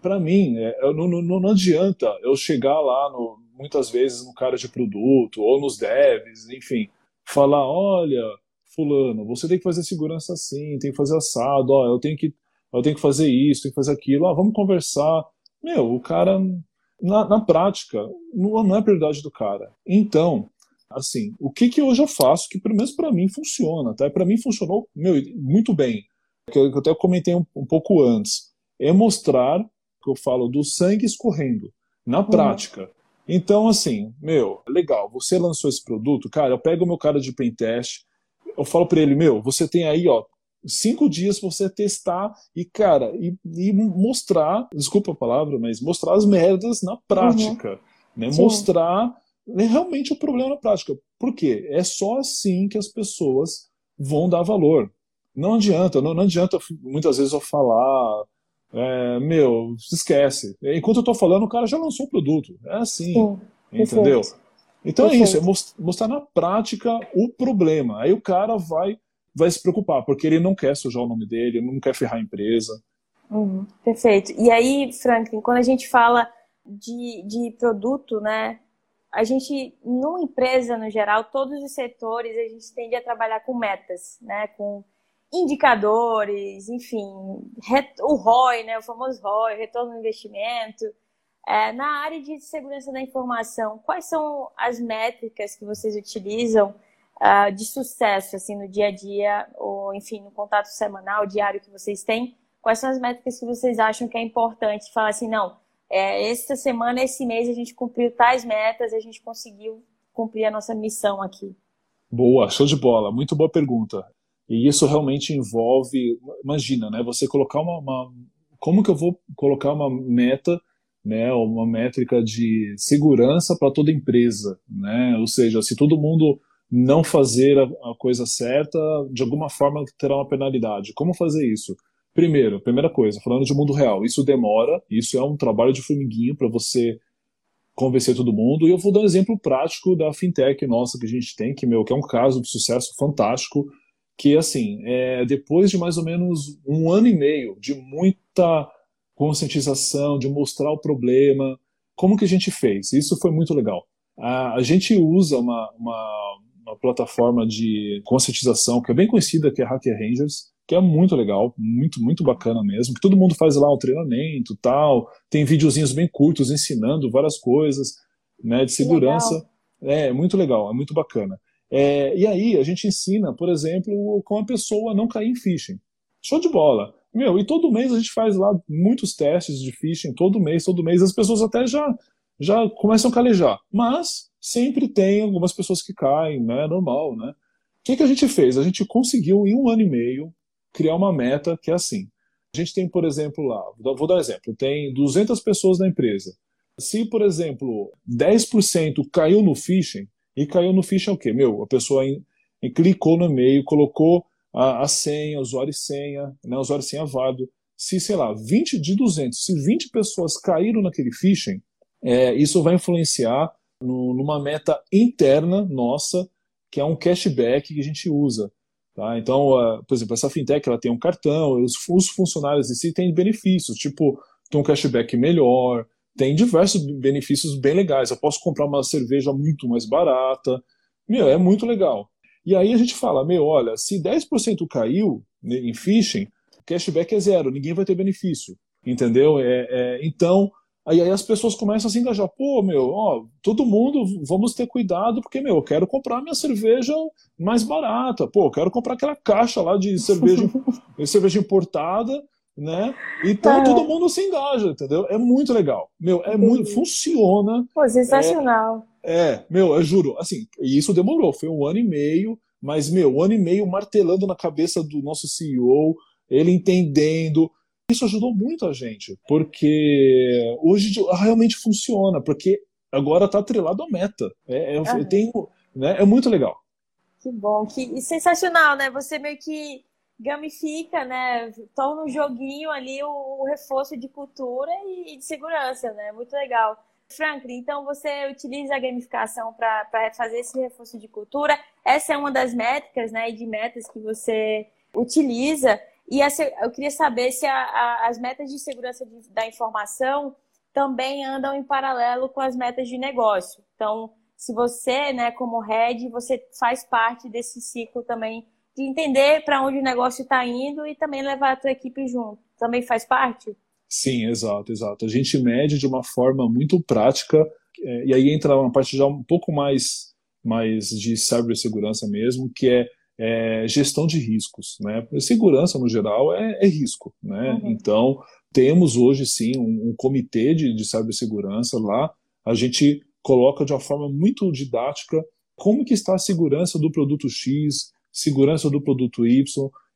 Para mim, é, não, não, não, adianta eu chegar lá, no, muitas vezes, no cara de produto ou nos devs, enfim, falar, olha, fulano, você tem que fazer segurança assim, tem que fazer assado, ó, eu tenho que eu tenho que fazer isso, tenho que fazer aquilo, ah, vamos conversar. Meu, o cara, na, na prática, não, não é a prioridade do cara. Então, assim, o que, que hoje eu faço que, pelo menos para mim, funciona, tá? Para mim funcionou, meu, muito bem. que eu até comentei um, um pouco antes, é mostrar que eu falo do sangue escorrendo na uhum. prática. Uhum. Então, assim, meu, legal, você lançou esse produto, cara, eu pego o meu cara de pentest, eu falo para ele, meu, você tem aí, ó, cinco dias para você testar e, cara, e, e, mostrar, desculpa a palavra, mas mostrar as merdas na prática, uhum. né? Sim. Mostrar realmente o problema na prática. Por quê? É só assim que as pessoas vão dar valor. Não adianta, não, não adianta muitas vezes eu falar, é, meu, esquece. Enquanto eu estou falando, o cara já lançou o produto. É assim, Sim, entendeu? Perfeito. Então perfeito. é isso, é mostrar na prática o problema. Aí o cara vai vai se preocupar, porque ele não quer sujar o nome dele, não quer ferrar a empresa. Uhum, perfeito. E aí, Franklin, quando a gente fala de, de produto, né, a gente, numa empresa no geral, todos os setores, a gente tende a trabalhar com metas, né, com indicadores, enfim, o ROI, né, o famoso ROI, retorno no investimento. É, na área de segurança da informação, quais são as métricas que vocês utilizam uh, de sucesso, assim, no dia a dia, ou, enfim, no contato semanal, diário que vocês têm? Quais são as métricas que vocês acham que é importante falar assim, não, é, esta semana, esse mês, a gente cumpriu tais metas, a gente conseguiu cumprir a nossa missão aqui? Boa, show de bola, muito boa pergunta. E isso realmente envolve, imagina, né, você colocar uma, uma como que eu vou colocar uma meta né, uma métrica de segurança para toda empresa, né? Ou seja, se todo mundo não fazer a, a, coisa certa, de alguma forma terá uma penalidade. Como fazer isso? Primeiro, primeira coisa, falando de mundo real, isso demora, isso é um trabalho de formiguinha para você convencer todo mundo. E eu vou dar um exemplo prático da fintech nossa que a gente tem, que meu, que é um caso de sucesso fantástico, que assim, é, depois de mais ou menos um ano e meio de muita conscientização, de mostrar o problema, como que a gente fez? Isso foi muito legal. A, a gente usa uma, uma uma plataforma de conscientização que é bem conhecida, que é Hacker Rangers, que é muito legal, muito, muito bacana mesmo, que todo mundo faz lá um treinamento tal, tem videozinhos bem curtos ensinando várias coisas, né, de segurança. É, muito legal, é muito bacana. É, e aí a gente ensina, por exemplo, como a pessoa não cair em phishing. Show de bola. Meu, e todo mês a gente faz lá muitos testes de phishing, todo mês, todo mês, as pessoas até já, já começam a calejar. Mas sempre tem algumas pessoas que caem, né? É normal, né? O que, que a gente fez? A gente conseguiu, em um ano e meio, criar uma meta que é assim. A gente tem, por exemplo, lá, vou dar um exemplo, tem 200 pessoas na empresa. Se, por exemplo, 10% caiu no phishing, e caiu no phishing é o quê? Meu, a pessoa em, em, clicou no e-mail, colocou a, a senha, usuário e senha, né, usuário e senha válido. Se, sei lá, 20 de 200, se 20 pessoas caíram naquele phishing, é, isso vai influenciar no, numa meta interna nossa, que é um cashback que a gente usa. Tá? Então, uh, por exemplo, essa fintech ela tem um cartão, os, os funcionários em si têm benefícios, tipo, tem um cashback melhor, tem diversos benefícios bem legais. Eu posso comprar uma cerveja muito mais barata. Meu, é muito legal. E aí a gente fala, meu, olha, se 10% caiu em phishing, cashback é zero, ninguém vai ter benefício. Entendeu? É, é, então, Aí, aí as pessoas começam a se engajar. Pô, meu, ó, todo mundo, vamos ter cuidado, porque, meu, eu quero comprar minha cerveja mais barata. Pô, eu quero comprar aquela caixa lá de cerveja, de cerveja importada, né? Então é. todo mundo se engaja, entendeu? É muito legal. Meu, é muito. Funciona. Pô, sensacional. É, é, meu, eu juro, assim, e isso demorou, foi um ano e meio, mas, meu, um ano e meio martelando na cabeça do nosso CEO, ele entendendo isso ajudou muito a gente, porque hoje realmente funciona, porque agora está atrelado à meta. É, é, uhum. tem, né, é muito legal. Que bom, que sensacional, né? Você meio que gamifica, né? Torna um joguinho ali o, o reforço de cultura e de segurança, né? Muito legal. Franklin, então você utiliza a gamificação para fazer esse reforço de cultura. Essa é uma das métricas, né, de metas que você utiliza. E essa, eu queria saber se a, a, as metas de segurança de, da informação também andam em paralelo com as metas de negócio. Então, se você, né, como head, você faz parte desse ciclo também de entender para onde o negócio está indo e também levar a tua equipe junto. Também faz parte? Sim, exato, exato. A gente mede de uma forma muito prática, é, e aí entra uma parte já um pouco mais, mais de cibersegurança mesmo, que é é gestão de riscos, né? Segurança no geral é, é risco, né? Uhum. Então temos hoje sim um, um comitê de, de cibersegurança lá. A gente coloca de uma forma muito didática como que está a segurança do produto X, segurança do produto Y.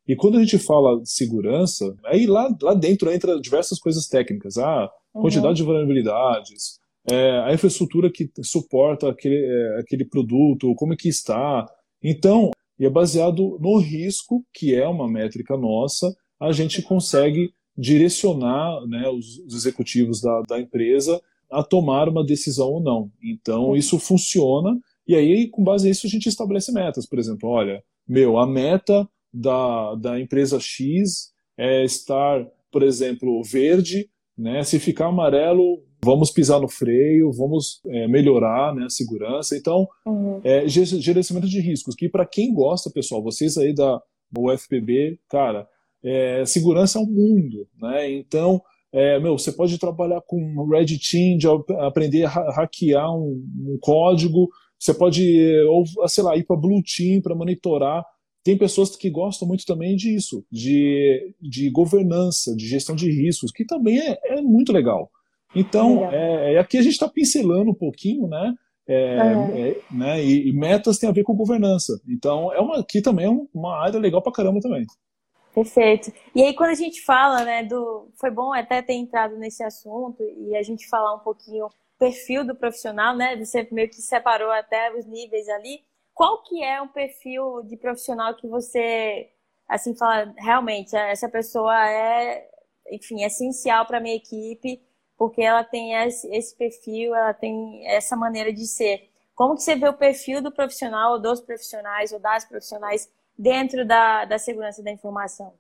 E quando a gente fala segurança, aí lá, lá dentro entra diversas coisas técnicas. Ah, quantidade uhum. de vulnerabilidades, é, a infraestrutura que suporta aquele, é, aquele produto, como é que está. Então, e é baseado no risco, que é uma métrica nossa, a gente consegue direcionar né, os, os executivos da, da empresa a tomar uma decisão ou não. Então, isso funciona, e aí, com base nisso, a gente estabelece metas. Por exemplo, olha, meu, a meta da, da empresa X é estar, por exemplo, verde, né? Se ficar amarelo, vamos pisar no freio, vamos é, melhorar né, a segurança. Então, uhum. é, gerenciamento de riscos, que para quem gosta, pessoal, vocês aí da UFPB, cara, é, segurança é um mundo, né? Então, é, meu, você pode trabalhar com Red Team, de aprender a hackear um, um código, você pode, ou, sei lá, ir para Blue Team para monitorar. Tem pessoas que gostam muito também disso, de, de governança, de gestão de riscos, que também é, é muito legal. Então, é, é, aqui a gente está pincelando um pouquinho, né? É, uhum. é, né e, e, metas tem a ver com governança. Então, é uma, aqui também é uma área legal pra caramba também. Perfeito. E aí, quando a gente fala, né, do. Foi bom até ter entrado nesse assunto e a gente falar um pouquinho perfil do profissional, né? Você meio que separou até os níveis ali. Qual que é o perfil de profissional que você, assim, fala, realmente, essa pessoa é, enfim, essencial para minha equipe porque ela tem esse, perfil, ela tem essa maneira de ser. Como que você vê o perfil do profissional, ou dos profissionais, ou das profissionais dentro da, da segurança da informação?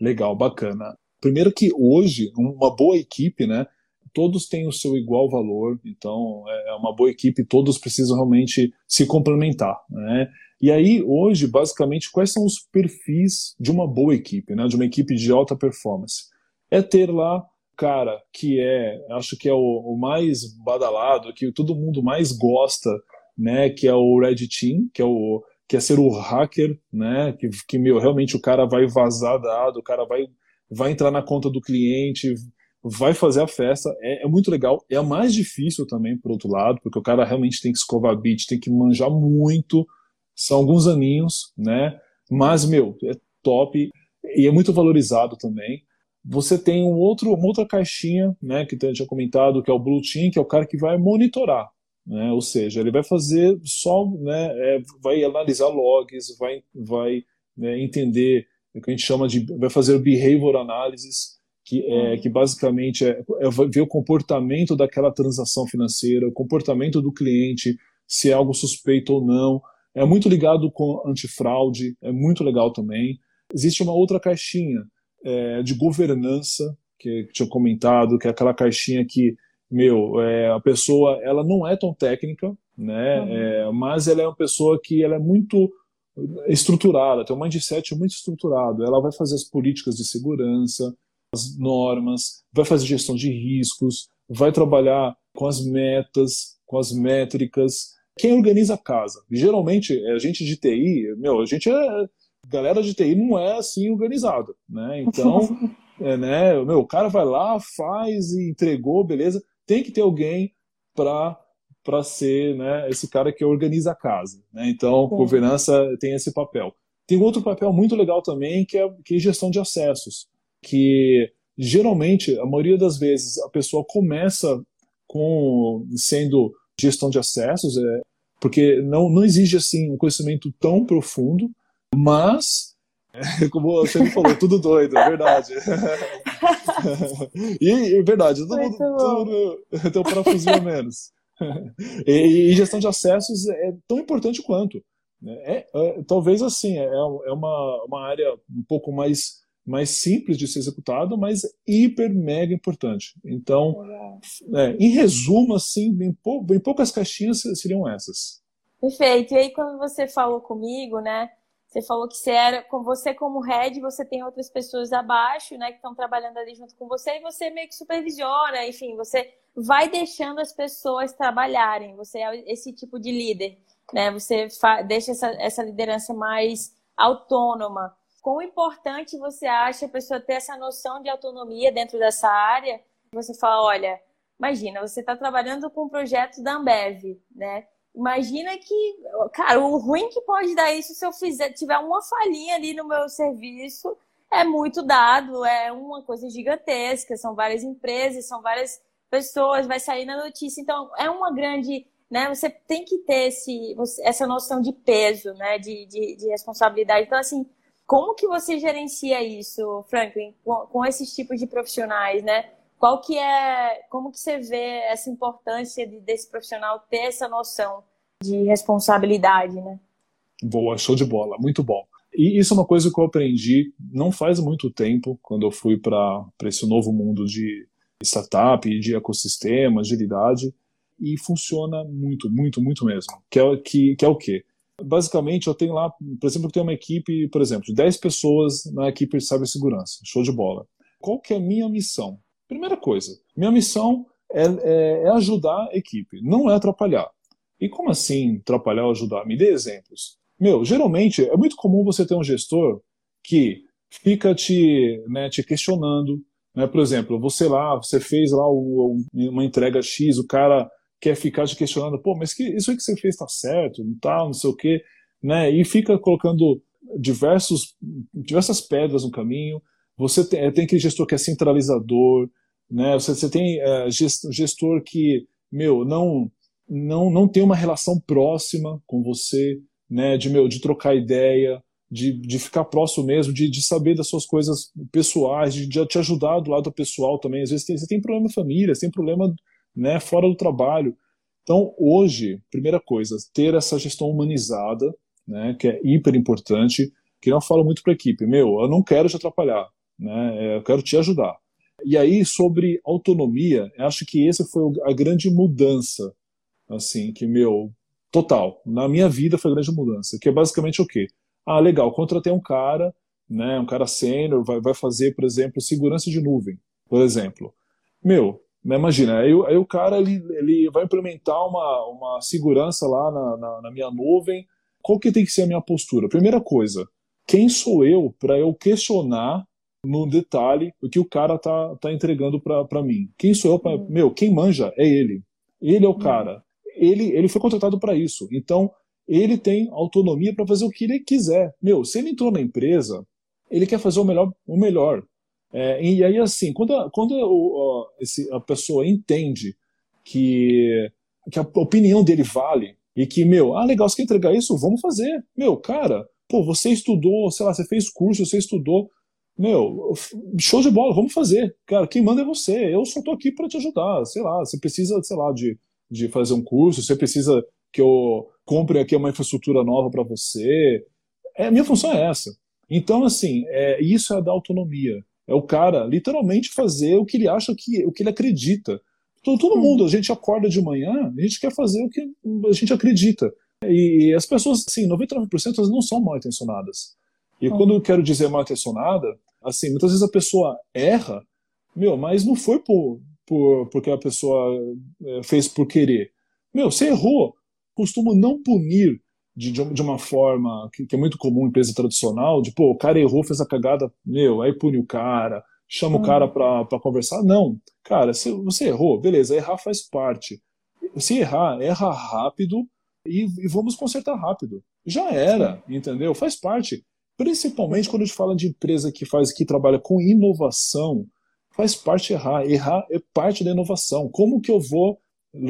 Legal, bacana. Primeiro que hoje, uma boa equipe, né? Todos têm o seu igual valor, então é, é uma boa equipe, todos precisam realmente se complementar, né? E aí, hoje, basicamente, quais são os perfis de uma boa equipe, né? De uma equipe de alta performance? É ter lá cara que é, acho que é o, o, mais badalado, que todo mundo mais gosta, né, que é o Red Team, que é o que é ser o hacker, né, que, que meu, realmente o cara vai vazar dado, o cara vai vai entrar na conta do cliente, vai fazer a festa, é, é muito legal, é a mais difícil também, por outro lado, porque o cara realmente tem que escovar bit, tem que manjar muito, são alguns aninhos, né, mas, meu, é top, e é muito valorizado também, você tem um outro, uma outra caixinha, né, que eu tinha comentado, que é o Blue Team, que é o cara que vai monitorar. Né, ou seja, ele vai fazer só, né, é, vai analisar logs, vai, vai né, entender o que a gente chama de, vai fazer behavior analysis, que, é, uhum. que basicamente é, é ver o comportamento daquela transação financeira, o comportamento do cliente, se é algo suspeito ou não. É muito ligado com antifraude, é muito legal também. Existe uma outra caixinha, é, de governança, que, que tinha comentado, que é aquela caixinha que, meu, é, a pessoa ela não é tão técnica, né? Uhum. É, mas ela é uma pessoa que ela é muito estruturada, tem um mindset muito estruturado. Ela vai fazer as políticas de segurança, as normas, vai fazer gestão de riscos, vai trabalhar com as metas, com as métricas. Quem organiza a casa? Geralmente, a gente de TI, meu, a gente é galera de TI não é assim organizada, né? Então, é, né, meu, o cara vai lá, faz e entregou, beleza. Tem que ter alguém para para ser, né, esse cara que organiza a casa, né? Então, Sim. governança tem esse papel. Tem outro papel muito legal também, que é, que é gestão de acessos, que geralmente, a maioria das vezes, a pessoa começa com sendo gestão de acessos, é, porque não, não exige assim um conhecimento tão profundo, mas, como você me falou, tudo doido, é verdade. e, é verdade, todo mundo, tudo, tem um parafusinho a menos. E, e, gestão de acessos é tão importante quanto. Né? É, é, talvez assim, é, é uma, uma área um pouco mais, mais simples de ser executada, mas hiper mega importante. Então, é, em resumo, assim, bem, pou, bem poucas caixinhas seriam essas. Perfeito. E aí, quando você falou comigo, né? Você falou que você era, com você como head, você tem outras pessoas abaixo, né, que estão trabalhando ali junto com você, e você meio que supervisiona, enfim, você vai deixando as pessoas trabalharem. Você é esse tipo de líder, né? Você deixa essa, essa liderança mais autônoma. Quão importante você acha a pessoa ter essa noção de autonomia dentro dessa área? Você fala, olha, imagina, você está trabalhando com um projeto da Ambev, né? Imagina que, cara, o ruim que pode dar isso se eu fizer, tiver uma falhinha ali no meu serviço, é muito dado, é uma coisa gigantesca, são várias empresas, são várias pessoas, vai sair na notícia. Então, é uma grande. Né, você tem que ter esse, essa noção de peso, né, de, de, de responsabilidade. Então, assim, como que você gerencia isso, Franklin, com, com esses tipos de profissionais, né? Qual que é, como que você vê essa importância de, desse profissional ter essa noção de responsabilidade, né? Boa, show de bola, muito bom. E isso é uma coisa que eu aprendi não faz muito tempo, quando eu fui para esse novo mundo de startup, de ecossistema, agilidade, e funciona muito, muito, muito mesmo. Que é, que, que é o quê? Basicamente, eu tenho lá, por exemplo, eu tenho uma equipe, por exemplo, de 10 pessoas na equipe de cibersegurança. Show de bola. Qual que é a minha missão? Primeira coisa, minha missão é, é, é ajudar a equipe, não é atrapalhar. E como assim atrapalhar ou ajudar? Me dê exemplos. Meu, geralmente é muito comum você ter um gestor que fica te, né, te questionando. Né? Por exemplo, você lá, você fez lá o, uma entrega X, o cara quer ficar te questionando, pô, mas que, isso aí que você fez está certo, não tá, não sei o quê, né? E fica colocando diversos, diversas pedras no caminho. Você tem, tem aquele gestor que é centralizador, né? Você, você tem é, gestor que, meu, não, não, não tem uma relação próxima com você, né? De, meu, de trocar ideia, de, de ficar próximo mesmo, de, de saber das suas coisas pessoais, de, de te ajudar do lado pessoal também. Às vezes tem, você tem problema na família, você tem problema né, fora do trabalho. Então, hoje, primeira coisa, ter essa gestão humanizada, né, que é hiper importante, que não falo muito para a equipe, meu, eu não quero te atrapalhar, né, eu quero te ajudar. E aí, sobre autonomia, acho que essa foi a grande mudança, assim, que, meu, total, na minha vida foi a grande mudança, que é basicamente o quê? Ah, legal, contratei um cara, né, um cara sênior, vai, vai fazer, por exemplo, segurança de nuvem, por exemplo. Meu, né, imagina, aí, aí, o cara ele, ele vai implementar uma, uma segurança lá na, na, na minha nuvem, qual que tem que ser a minha postura? Primeira coisa, quem sou eu para eu questionar no detalhe o que o cara tá, tá entregando para mim. Quem sou eu para. Uhum. Meu, quem manja é ele. Ele é o uhum. cara. Ele, ele foi contratado para isso. Então, ele tem autonomia para fazer o que ele quiser. Meu, se ele entrou na empresa, ele quer fazer o melhor. O melhor. É, e aí, assim, quando, a, quando a, esse, a pessoa entende que, que a opinião dele vale e que, meu, ah, legal, você quer entregar isso? Vamos fazer. Meu, cara, pô, você estudou, sei lá, você fez curso, você estudou meu, show de bola, vamos fazer. Cara, quem manda é você. Eu só tô aqui para te ajudar. Sei lá, você precisa, sei lá, de, de fazer um curso, você precisa que eu compre aqui uma infraestrutura nova para você. É, a minha função é essa. Então, assim, é, isso é da autonomia. É o cara literalmente fazer o que ele acha que, o que ele acredita. Todo, todo mundo, a gente acorda de manhã, a gente quer fazer o que a gente acredita. E as pessoas, assim, 99% elas não são mal intencionadas. E uhum. quando eu quero dizer mal intencionada, assim, muitas vezes a pessoa erra, meu, mas não foi por, por porque a pessoa é, fez por querer. Meu, você errou. Costumo não punir de, de uma forma que, que, é muito comum em empresa tradicional, de, pô, o cara errou, fez a cagada, meu, aí pune o cara, chama uhum. o cara para conversar. Não, cara, se você errou, beleza, errar faz parte. Se errar, erra rápido e, e vamos consertar rápido. Já era, entendeu? Faz parte. Principalmente quando a gente fala de empresa que faz que trabalha com inovação, faz parte errar. Errar é parte da inovação. Como que eu vou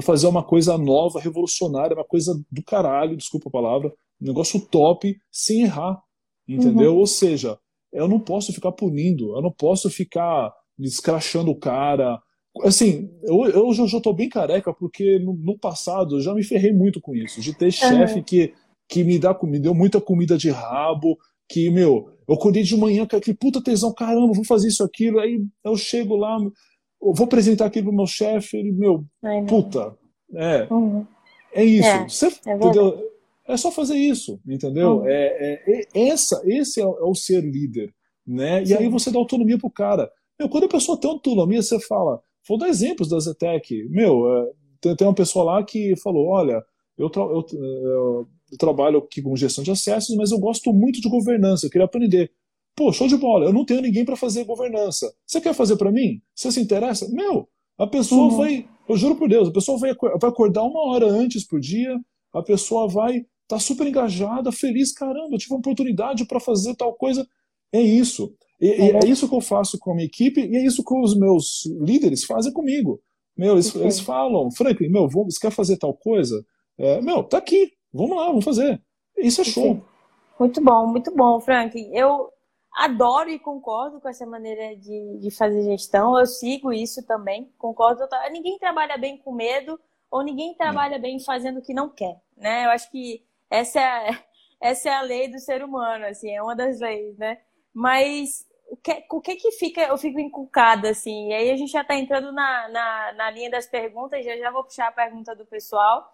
fazer uma coisa nova, revolucionária, uma coisa do caralho, desculpa a palavra, um negócio top, sem errar, entendeu? Uhum. Ou seja, eu não posso ficar punindo, eu não posso ficar escrachando o cara. Assim, eu, eu já, estou bem careca, porque no, no, passado eu já me ferrei muito com isso, de ter uhum. chefe que, que me, dá, me deu muita comida de rabo, que, meu, eu acordei de manhã com aquele puta tesão, caramba, vou fazer isso, aquilo, aí eu chego lá, eu vou apresentar aquilo pro meu chefe, ele, meu, Ai, puta, é, uhum. é isso, é, Você, é entendeu? É só fazer isso, entendeu? Uhum. É, é, é, essa, esse é, o ser líder, né? E aí você dá autonomia pro cara. Meu, quando a pessoa tem autonomia, você fala, vou dar exemplos da Zetec, meu, é, tem, tem uma pessoa lá que falou, olha, eu, eu, eu trabalho aqui com gestão de acessos, mas eu gosto muito de governança, eu queria aprender. Pô, show de bola, eu não tenho ninguém para fazer governança. Você quer fazer para mim? Você se interessa? Meu, a pessoa uhum. vai, eu juro por Deus, a pessoa vai, vai acordar uma hora antes por dia, a pessoa vai estar tá super engajada, feliz, caramba, eu tive uma oportunidade para fazer tal coisa. É isso. E, é. é isso que eu faço com a minha equipe e é isso que os meus líderes fazem comigo. Meu, eles, eles falam, Franklin, meu, você quer fazer tal coisa? É, meu, tá aqui, vamos lá, vamos fazer. Isso é show. Muito bom, muito bom, Franklin. Eu adoro e concordo com essa maneira de, de fazer gestão. Eu sigo isso também, concordo. Ninguém trabalha bem com medo ou ninguém trabalha bem fazendo o que não quer, né? Eu acho que essa é, essa é a lei do ser humano, assim, é uma das leis, né? Mas o que, o que que fica, eu fico encucada, assim, e aí a gente já está entrando na, na, na, linha das perguntas, já já vou puxar a pergunta do pessoal.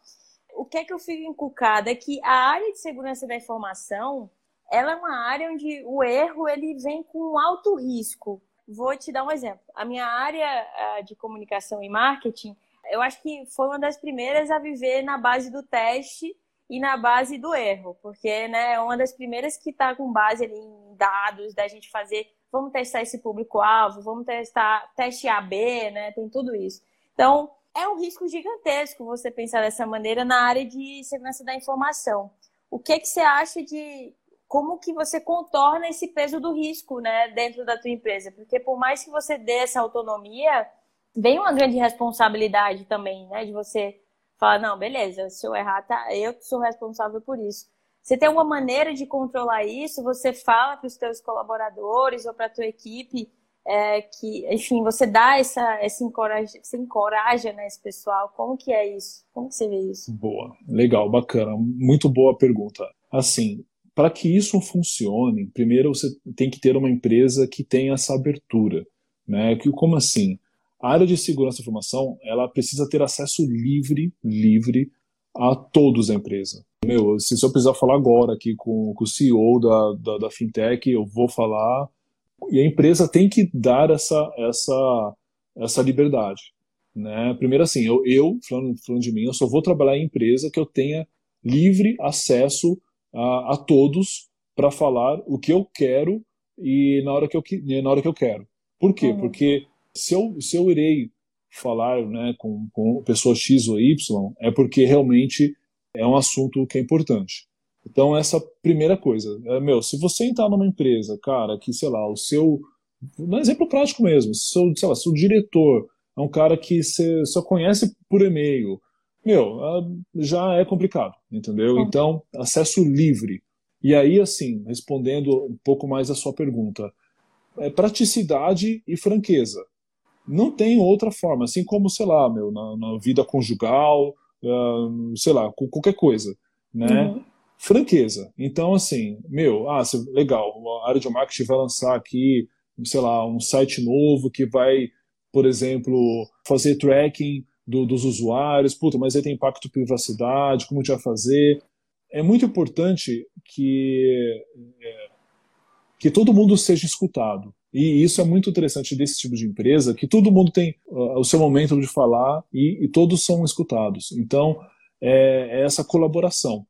O que é que eu fico encucada é que a área de segurança da informação, ela é uma área onde o erro, ele vem com alto risco. Vou te dar um exemplo. A minha área de comunicação e marketing, eu acho que foi uma das primeiras a viver na base do teste e na base do erro, porque né, é uma das primeiras que está com base ali em dados, da gente fazer vamos testar esse público-alvo, vamos testar teste AB, né? Tem tudo isso. Então, é um risco gigantesco você pensar dessa maneira na área de segurança da informação. O que, que você acha de como que você contorna esse peso do risco, né, dentro da tua empresa? Porque por mais que você dê essa autonomia, vem uma grande responsabilidade também, né, de você falar, não, beleza, se eu errar, tá, eu sou responsável por isso. Você tem uma maneira de controlar isso? Você fala para os seus colaboradores ou para a tua equipe é, que, enfim, você dá essa, essa encoraja, você encoraja né, esse pessoal? Como que é isso? Como que você vê isso? Boa, legal, bacana, muito boa pergunta. Assim, para que isso funcione, primeiro você tem que ter uma empresa que tenha essa abertura, né? Que como assim? A área de segurança da informação, ela precisa ter acesso livre, livre a todos da empresa. Meu, se eu precisar falar agora aqui com, com o CEO da, da, da, fintech, eu vou falar. E a empresa tem que dar essa, essa, essa liberdade. Né? Primeiro, assim, eu, eu falando, falando de mim, eu só vou trabalhar em empresa que eu tenha livre acesso a, a todos para falar o que eu quero e na hora que eu, na hora que eu quero. Por quê? Uhum. Porque se eu, se eu irei falar né, com, com pessoa X ou Y, é porque realmente é um assunto que é importante. Então, essa primeira coisa, é, meu, se você entrar numa empresa, cara, que, sei lá, o seu. Um exemplo prático mesmo, seu, sei lá, seu diretor é um cara que você só conhece por e-mail, meu, já é complicado, entendeu? Então, acesso livre. E aí, assim, respondendo um pouco mais a sua pergunta, é praticidade e franqueza. Não tem outra forma, assim como, sei lá, meu, na, na vida conjugal, uh, sei lá, qualquer coisa, né? Uhum. Franqueza. Então, assim, meu, ah, legal, a área de marketing vai lançar aqui, sei lá, um site novo que vai, por exemplo, fazer tracking do, dos usuários, puta, mas aí tem impacto de privacidade, como a gente vai fazer? É muito importante que, é, que todo mundo seja escutado. E isso é muito interessante desse tipo de empresa, que todo mundo tem uh, o seu momento de falar e, e todos são escutados. Então, é, é essa colaboração.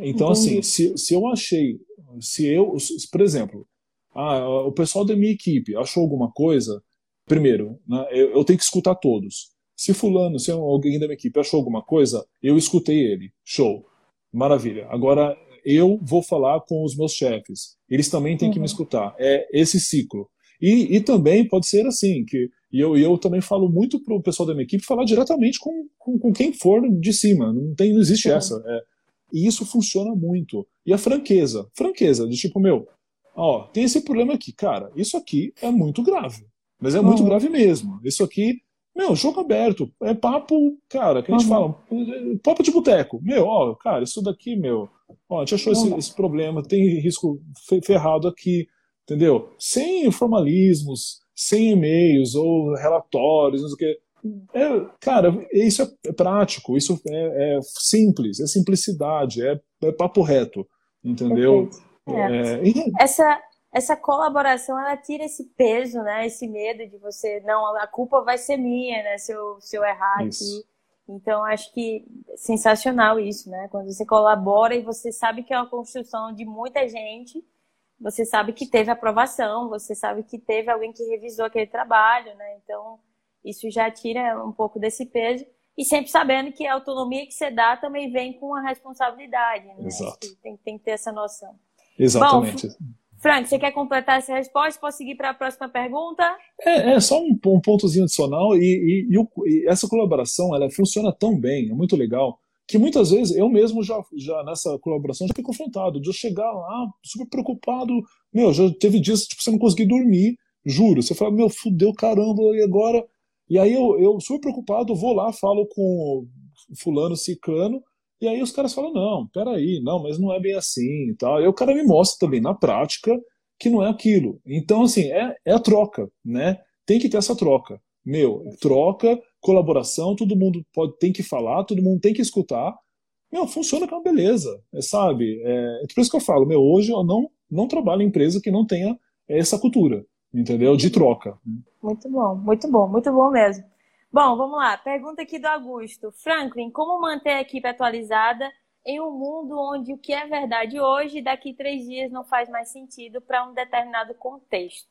Então, Entendi. assim, se, se eu achei, se eu, por exemplo, ah, o pessoal da minha equipe achou alguma coisa, primeiro, né, eu, eu, tenho que escutar todos. Se fulano, se alguém da minha equipe achou alguma coisa, eu escutei ele. Show. Maravilha. Agora, eu vou falar com os meus chefes. Eles também têm uhum. que me uhum. escutar. É esse ciclo. E, e também pode ser assim, que e eu, eu também falo muito para o pessoal da minha equipe falar diretamente com, com, com, quem for de cima. Não, tem, não existe uhum. essa. É, e isso funciona muito. E a franqueza. Franqueza, de tipo, meu, ó, tem esse problema aqui. Cara, isso aqui é muito grave. Mas é muito uhum. grave mesmo. Isso aqui meu, jogo aberto. É papo, cara, que a gente uhum. fala, papo de boteco. Meu, ó, cara, isso daqui, meu, ó, a gente achou esse, esse, problema, tem risco ferrado aqui, entendeu? Sem formalismos, sem e-mails ou relatórios, não sei o quê. É, cara, isso é, prático, isso é, é simples, é simplicidade, é, é papo reto, entendeu? É. Essa, essa colaboração ela tira esse peso, né? Esse medo de você, não, a culpa vai ser minha, né? Se eu, se eu errar Isso. aqui. Então, acho que sensacional isso, né? Quando você colabora e você sabe que é uma construção de muita gente, você sabe que teve aprovação, você sabe que teve alguém que revisou aquele trabalho, né? Então, isso já tira um pouco desse peso. E sempre sabendo que a autonomia que você dá também vem com a responsabilidade, né? Exato. Tem, tem que ter essa noção. Exatamente. Bom, Frank, você quer completar essa resposta? Posso seguir para a próxima pergunta? É, é só um, um, pontozinho adicional e, e, e, essa colaboração ela funciona tão bem, é muito legal, que muitas vezes eu mesmo já, já nessa colaboração já fui confrontado, de eu chegar lá super preocupado, meu, já teve dias tipo, você não conseguir dormir, juro, você fala, meu, fudeu, caramba, e agora? E aí eu, eu super preocupado, vou lá, falo com fulano, ciclano, e aí os caras falam, não, peraí, não, mas não é bem assim e tal. E o cara me mostra também na prática que não é aquilo. Então, assim, é, é a troca, né? Tem que ter essa troca. Meu, troca, colaboração, todo mundo pode, tem que falar, todo mundo tem que escutar. Meu, funciona com uma beleza, é, sabe? É, é por isso que eu falo, meu, hoje eu não, não trabalho em empresa que não tenha essa cultura, entendeu? De troca. Muito bom, muito bom, muito bom mesmo. Bom, vamos lá. Pergunta aqui do Augusto. Franklin, como manter a equipe atualizada em um mundo onde o que é verdade hoje, daqui três dias, não faz mais sentido para um determinado contexto?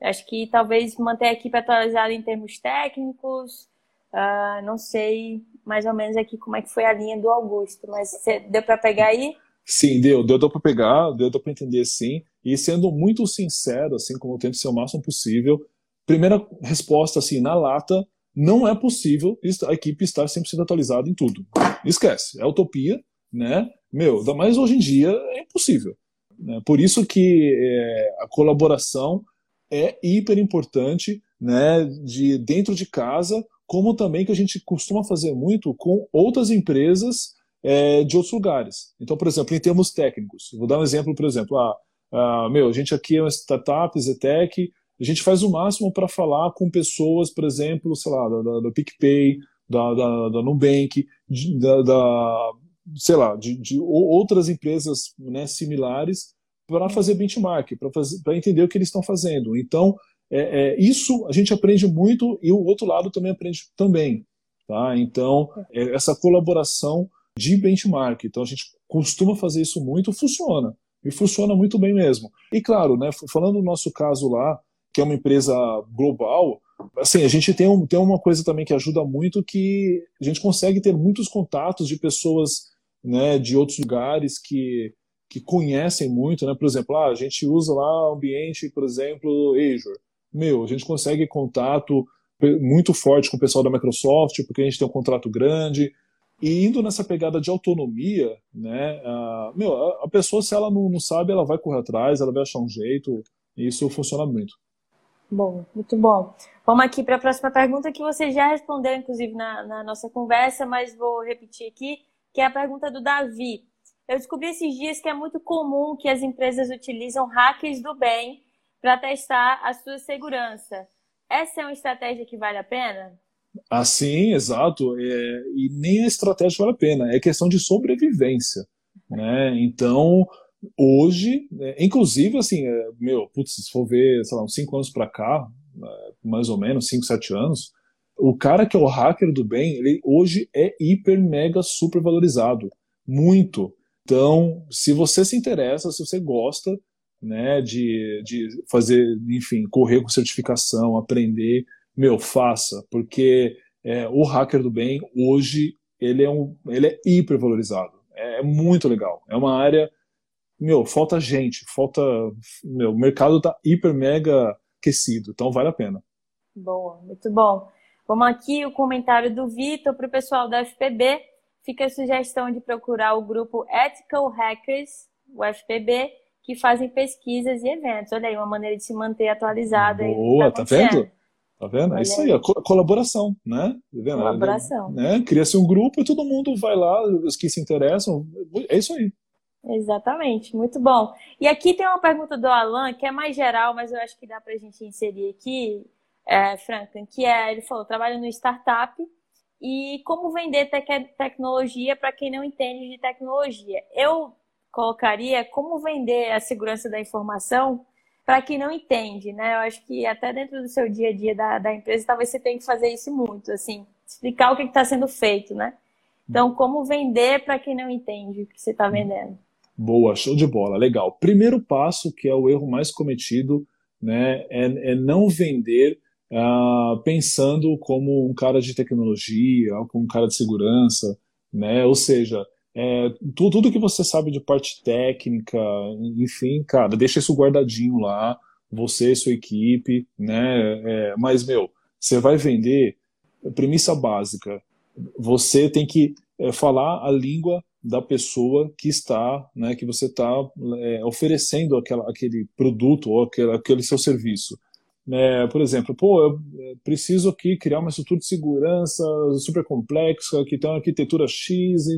Acho que talvez manter a equipe atualizada em termos técnicos, uh, não sei mais ou menos aqui como é que foi a linha do Augusto, mas deu para pegar aí? Sim, deu, deu, deu para pegar, deu, deu para entender sim, e sendo muito sincero, assim como eu tento ser o máximo possível, primeira resposta assim na lata, não é possível a equipe estar 100% atualizada em tudo. Esquece, é utopia, né? Meu, ainda mais hoje em dia é impossível. Né? Por isso que é, a colaboração é hiper importante, né? De dentro de casa, como também que a gente costuma fazer muito com outras empresas é, de outros lugares. Então, por exemplo, em termos técnicos, vou dar um exemplo, por exemplo, ah, ah meu, a gente aqui é uma startup, Zetec, a gente faz o máximo para falar com pessoas, por exemplo, sei lá, da, da, da PicPay, da, da, da Nubank, de, da, da, sei lá, de, de outras empresas né, similares para fazer benchmark, para entender o que eles estão fazendo. Então, é, é, isso a gente aprende muito e o outro lado também aprende também. Tá? Então, é, essa colaboração de benchmark. Então, a gente costuma fazer isso muito, funciona. E funciona muito bem mesmo. E claro, né, falando do nosso caso lá, que é uma empresa global, assim, a gente tem, um, tem uma coisa também que ajuda muito que a gente consegue ter muitos contatos de pessoas né, de outros lugares que, que conhecem muito, né? Por exemplo, ah, a gente usa lá ambiente, por exemplo, Azure. Meu, a gente consegue contato muito forte com o pessoal da Microsoft, porque a gente tem um contrato grande. E indo nessa pegada de autonomia, né? A, meu, a, pessoa, se ela não, não sabe, ela vai correr atrás, ela vai achar um jeito. E isso funciona muito. Bom, muito bom. Vamos aqui para a próxima pergunta que você já respondeu, inclusive, na, na, nossa conversa, mas vou repetir aqui, que é a pergunta do Davi. Eu descobri esses dias que é muito comum que as empresas utilizam hackers do bem para testar a sua segurança. Essa é uma estratégia que vale a pena? Assim, exato. É, e nem a estratégia vale a pena, é questão de sobrevivência. Né? Então, hoje, né, inclusive, assim, é, meu, putz, se for ver, sei lá, uns 5 anos para cá, é, mais ou menos, 5, 7 anos, o cara que é o hacker do bem, ele hoje é hiper, mega, super valorizado. Muito. Então, se você se interessa, se você gosta, né, de, de fazer, enfim, correr com certificação, aprender, meu, faça, porque é, o hacker do bem, hoje, ele é, um, ele é hiper valorizado. É, é muito legal. É uma área meu, falta gente, falta. Meu, o mercado tá hiper mega aquecido, então vale a pena. Boa, muito bom. Vamos aqui o comentário do Vitor para o pessoal da FPB. Fica a sugestão de procurar o grupo Ethical Hackers, o FPB, que fazem pesquisas e eventos. Olha aí, uma maneira de se manter atualizado. Boa, tá, tá vendo? Tá vendo? É isso aí, a colaboração, né? Tá vendo? Colaboração. Né? Cria-se um grupo e todo mundo vai lá, os que se interessam. É isso aí. Exatamente, muito bom. E aqui tem uma pergunta do Alan, que é mais geral, mas eu acho que dá para a gente inserir aqui, é, Franklin, que é, ele falou, trabalha no startup e como vender tecnologia para quem não entende de tecnologia. Eu colocaria como vender a segurança da informação para quem não entende, né? Eu acho que até dentro do seu dia a dia da, da empresa, talvez você tenha que fazer isso muito, assim. explicar o que está sendo feito, né? Então, como vender para quem não entende o que você está vendendo? Boa, show de bola, legal. Primeiro passo, que é o erro mais cometido, né, é, é não vender uh, pensando como um cara de tecnologia, como um cara de segurança, né? Ou seja, é, tudo, tudo que você sabe de parte técnica, enfim, cara, deixa isso guardadinho lá, você e sua equipe, né? É, mas, meu, você vai vender, premissa básica, você tem que é, falar a língua da pessoa que está, né, que você está é, oferecendo aquela, aquele produto ou aquele, aquele seu serviço. É, por exemplo, pô, eu preciso aqui criar uma estrutura de segurança super complexa, que tem uma arquitetura X e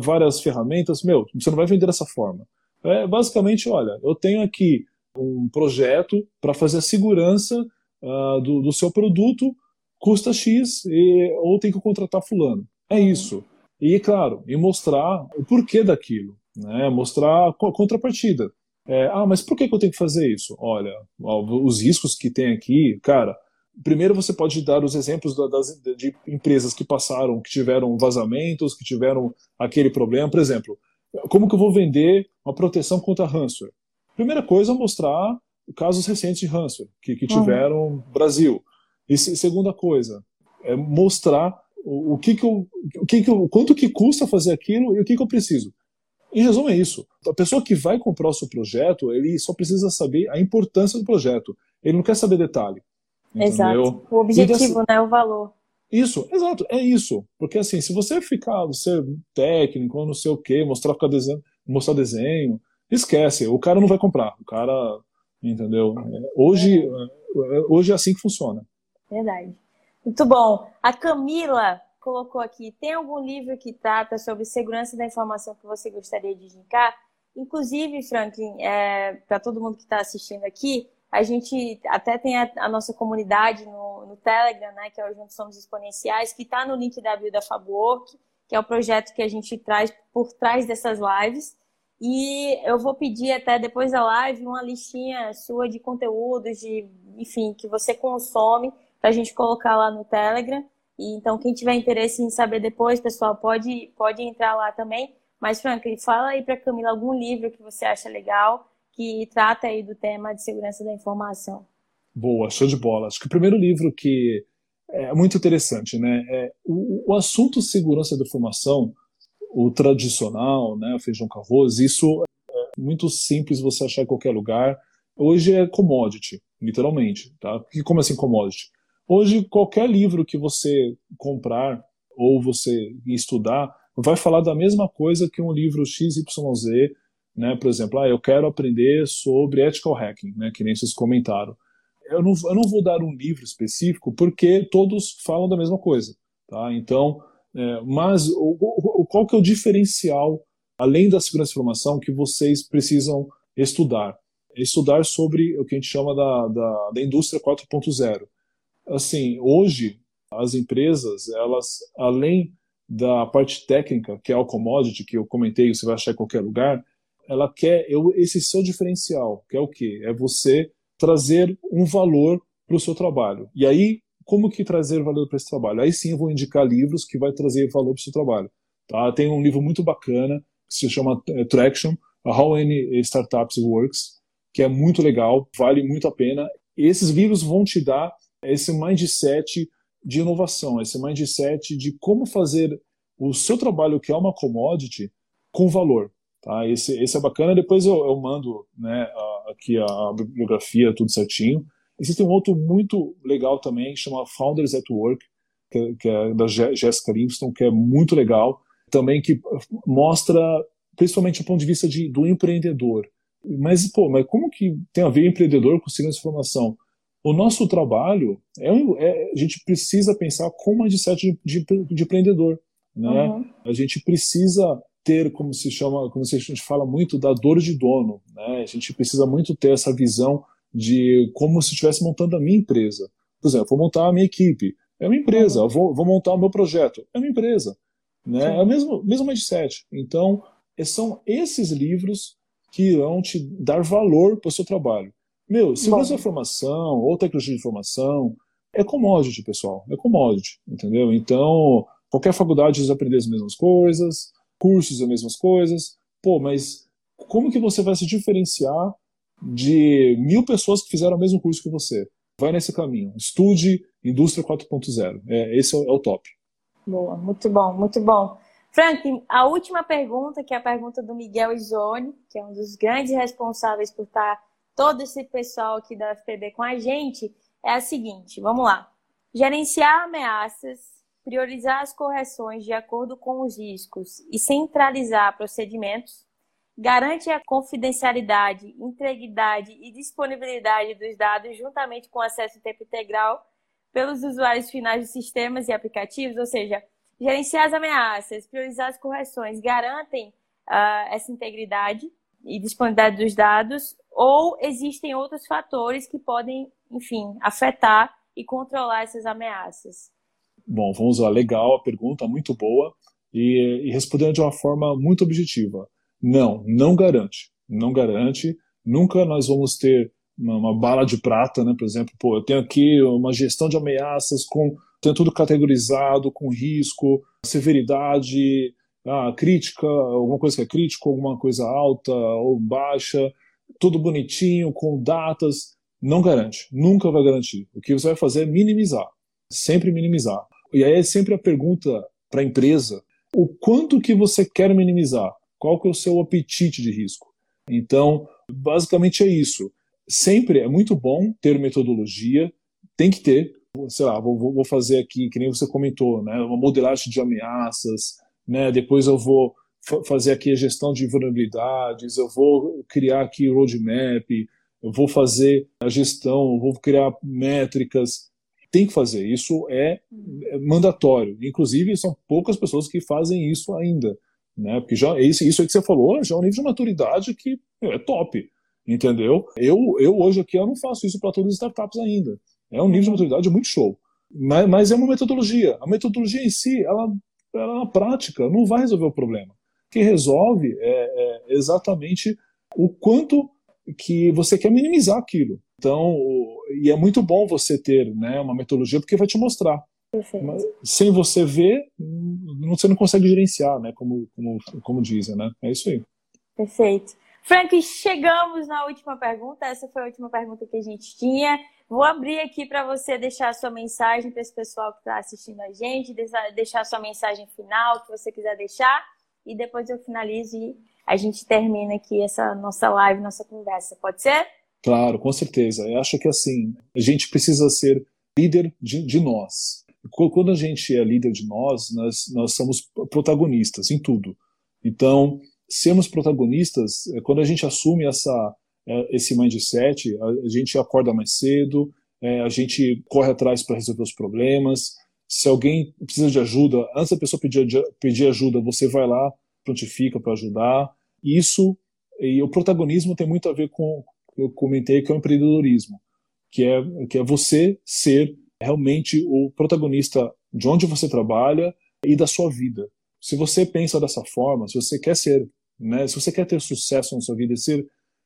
várias ferramentas. Meu, você não vai vender dessa forma. É, basicamente, olha, eu tenho aqui um projeto para fazer a segurança uh, do, do, seu produto, custa X, e, ou tem que contratar fulano. É isso. E, claro, e mostrar o porquê daquilo, né? mostrar a contrapartida. É, ah, mas por que, que eu tenho que fazer isso? Olha, os riscos que tem aqui, cara, primeiro você pode dar os exemplos das, de empresas que passaram, que tiveram vazamentos, que tiveram aquele problema. Por exemplo, como que eu vou vender uma proteção contra ransomware? Primeira coisa, mostrar casos recentes de ransomware que, que tiveram no Brasil. E segunda coisa, é mostrar o, o que que eu, o que que eu, quanto que custa fazer aquilo e o que que eu preciso. Em resumo, é isso. A pessoa que vai comprar o seu projeto, ele só precisa saber a importância do projeto. Ele não quer saber detalhe. Exato. Entendeu? O objetivo, né? O valor. Isso, exato, é isso. Porque assim, se você ficar, você técnico, ou não sei o quê, mostrar, ficar desenho, mostrar desenho, esquece, o cara não vai comprar. O cara, entendeu? Hoje, é. hoje é assim que funciona. Verdade. Muito bom. A Camila colocou aqui: tem algum livro que trata sobre segurança da informação que você gostaria de indicar? Inclusive, Franklin, é, para todo mundo que está assistindo aqui, a gente até tem a, a nossa comunidade no, no, Telegram, né, que é o Juntos Somos Exponenciais, que está no link da bio da Fabwork, que é o projeto que a gente traz por trás dessas lives. E eu vou pedir até depois da live uma listinha sua de conteúdos, de, enfim, que você consome, para a gente colocar lá no Telegram. E, então, quem tiver interesse em saber depois, pessoal, pode, pode entrar lá também. Mas, Franklin, fala aí para Camila algum livro que você acha legal, que trata aí do tema de segurança da informação. Boa, show de bola. Acho que o primeiro livro que é muito interessante, né? É o, o assunto segurança da informação, o tradicional, né? O feijão com arroz, isso é muito simples você achar em qualquer lugar. Hoje é commodity, literalmente, tá? E como assim commodity? Hoje, qualquer livro que você comprar ou você estudar vai falar da mesma coisa que um livro XYZ, né? Por exemplo, ah, eu quero aprender sobre ethical hacking, né? Que nem vocês comentaram. Eu não, eu não vou dar um livro específico porque todos falam da mesma coisa, tá? Então, é, mas o, o, qual que é o diferencial, além da segurança de informação, que vocês precisam estudar? Estudar sobre o que a gente chama da, da, da indústria 4.0 assim, hoje as empresas, elas além da parte técnica, que é o commodity que eu comentei, você vai achar em qualquer lugar, ela quer esse seu diferencial, que é o quê? É você trazer um valor para o seu trabalho. E aí, como que trazer valor para esse trabalho? Aí sim eu vou indicar livros que vai trazer valor para o seu trabalho. Tá? Tem um livro muito bacana que se chama eh, Traction, How Any Startups Works, que é muito legal, vale muito a pena. E esses livros vão te dar esse mindset de inovação, esse mindset de como fazer o seu trabalho, que é uma commodity, com valor. Tá? Esse, esse é bacana. Depois eu, eu mando né, a, aqui a, bibliografia, tudo certinho. Existe um outro muito legal também, que chama Founders at Work, que, que é da Jessica Livingston, que é muito legal. Também que mostra, principalmente do ponto de vista de, do empreendedor. Mas, pô, mas como que tem a ver empreendedor com segurança de informação? O nosso trabalho, é, é, a gente precisa pensar com mindset de, de, de empreendedor. Né? Uhum. A gente precisa ter, como se chama, como se a gente fala muito, da dor de dono. Né? A gente precisa muito ter essa visão de como se estivesse montando a minha empresa. Por exemplo, vou montar a minha equipe. É uma empresa. Uhum. Vou, vou, montar o meu projeto. É uma empresa. Né? É o mesmo, mesmo mindset. Então, são esses livros que irão te dar valor para o seu trabalho. Meu, segurança da informação, ou tecnologia de informação, é commodity, pessoal, é commodity, entendeu? Então, qualquer faculdade vai aprender as mesmas coisas, cursos as mesmas coisas. Pô, mas como que você vai se diferenciar de mil pessoas que fizeram o mesmo curso que você? Vai nesse caminho. Estude Indústria 4.0. É, esse é o, é o top. Boa, muito bom, muito bom. Frank, a última pergunta, que é a pergunta do Miguel Izone, que é um dos grandes responsáveis por estar todo esse pessoal aqui da FPB com a gente, é a seguinte: vamos lá. Gerenciar ameaças, priorizar as correções de acordo com os riscos e centralizar procedimentos garante a confidencialidade, integridade e disponibilidade dos dados juntamente com acesso em tempo integral pelos usuários finais de sistemas e aplicativos, ou seja, gerenciar as ameaças, priorizar as correções, garantem uh, essa integridade e disponibilidade dos dados, ou existem outros fatores que podem, enfim, afetar e controlar essas ameaças? Bom, vamos lá, legal a pergunta, muito boa, e, e respondendo de uma forma muito objetiva. Não, não garante, não garante. Nunca nós vamos ter uma, uma bala de prata, né? Por exemplo, pô, eu tenho aqui uma gestão de ameaças com tem tudo categorizado com risco, severidade, ah, crítica, alguma coisa que é crítico, alguma coisa alta ou baixa, tudo bonitinho, com datas. Não garante, nunca vai garantir. O que você vai fazer é minimizar, sempre minimizar. E aí é sempre a pergunta para a empresa: o quanto que você quer minimizar? Qual que é o seu apetite de risco? Então, basicamente é isso. Sempre é muito bom ter metodologia, tem que ter, sei lá, vou, vou fazer aqui, que nem você comentou, né, uma modelagem de ameaças, né, depois eu vou fazer aqui a gestão de vulnerabilidades, eu vou criar aqui o roadmap, eu vou fazer a gestão, eu vou criar métricas, tem que fazer, isso é, é mandatório, inclusive são poucas pessoas que fazem isso ainda, né, porque já, isso, isso aí que você falou, já é um nível de maturidade que é top, entendeu? Eu, eu hoje aqui eu não faço isso para todas as startups ainda, é um nível de maturidade muito show. Mas, é uma metodologia. A metodologia em si, ela, ela na prática não vai resolver o problema. O que resolve é, é exatamente o quanto que você quer minimizar aquilo. Então, e é muito bom você ter né, uma metodologia porque vai te mostrar. Mas, sem você ver, você não consegue gerenciar, né? Como, como, como dizem, né? É isso aí. Perfeito. Frank, chegamos na última pergunta. Essa foi a última pergunta que a gente tinha. Vou abrir aqui para você deixar a sua mensagem para esse pessoal que está assistindo a gente, deixar a sua mensagem final que você quiser deixar, e depois eu finalizo e a gente termina aqui essa nossa live, nossa conversa. Pode ser? Claro, com certeza. Eu acho que assim, a gente precisa ser líder de, de nós. Quando a gente é líder de nós, nós, nós somos protagonistas em tudo. Então, sermos protagonistas, é, quando a gente assume essa, é, esse mindset, a gente acorda mais cedo, é, a gente corre atrás para resolver os problemas. Se alguém precisa de ajuda, antes da pessoa pedir, pedir ajuda, você vai lá, prontifica para ajudar. Isso e o protagonismo tem muito a ver com eu comentei que é o empreendedorismo, que é que é você ser realmente o protagonista de onde você trabalha e da sua vida. Se você pensa dessa forma, se você quer ser, né, se você quer ter sucesso na sua vida e ser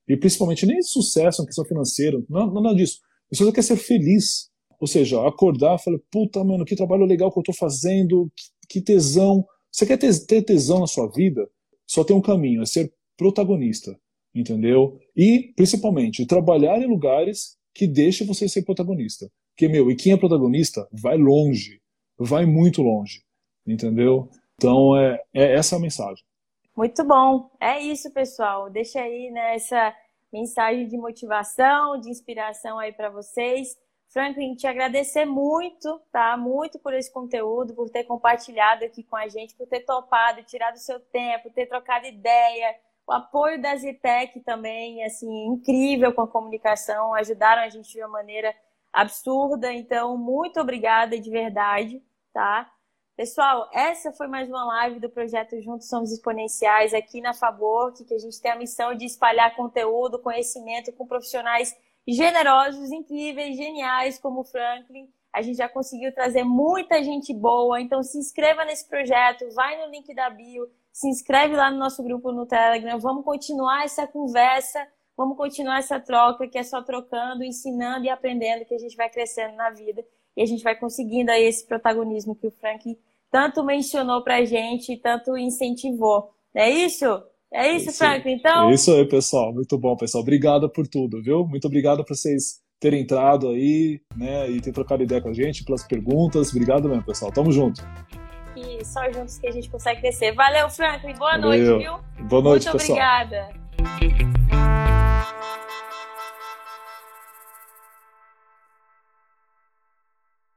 e principalmente nem sucesso na questão financeira, não, nada disso. Se você quer ser feliz, ou seja, acordar e falar, puta, mano, que trabalho legal que eu tô fazendo, que tesão. Você quer ter tesão na sua vida? Só tem um caminho, é ser protagonista, entendeu? E, principalmente, trabalhar em lugares que deixem você ser protagonista. Porque, meu, e quem é protagonista vai longe, vai muito longe, entendeu? Então, é, é essa a mensagem. Muito bom. É isso, pessoal. Deixa aí né, essa mensagem de motivação, de inspiração aí para vocês. Franklin, te agradecer muito, tá? Muito por esse conteúdo, por ter compartilhado aqui com a gente, por ter topado, tirado o seu tempo, ter trocado ideia. O apoio da Zitec também, assim, incrível com a comunicação, ajudaram a gente de uma maneira absurda. Então, muito obrigada de verdade, tá? Pessoal, essa foi mais uma live do projeto Juntos Somos Exponenciais aqui na Favor, que a gente tem a missão de espalhar conteúdo, conhecimento com profissionais generosos, incríveis, geniais como o Franklin. A gente já conseguiu trazer muita gente boa, então se inscreva nesse projeto, vai no link da bio, se inscreve lá no nosso grupo no Telegram, vamos continuar essa conversa, vamos continuar essa troca que é só trocando, ensinando e aprendendo que a gente vai crescendo na vida e a gente vai conseguindo aí esse protagonismo que o Frank tanto mencionou para a gente, tanto incentivou. Não é isso? É isso, isso Frank, então? É isso aí, pessoal. Muito bom, pessoal. Obrigado por tudo, viu? Muito obrigado por vocês terem entrado aí, né, e ter trocado ideia com a gente, pelas perguntas. Obrigado mesmo, pessoal. Tamo junto. Só juntos que a gente consegue crescer. Valeu, Franklin. Boa Valeu. noite, viu? Boa noite, Muito pessoal. obrigada.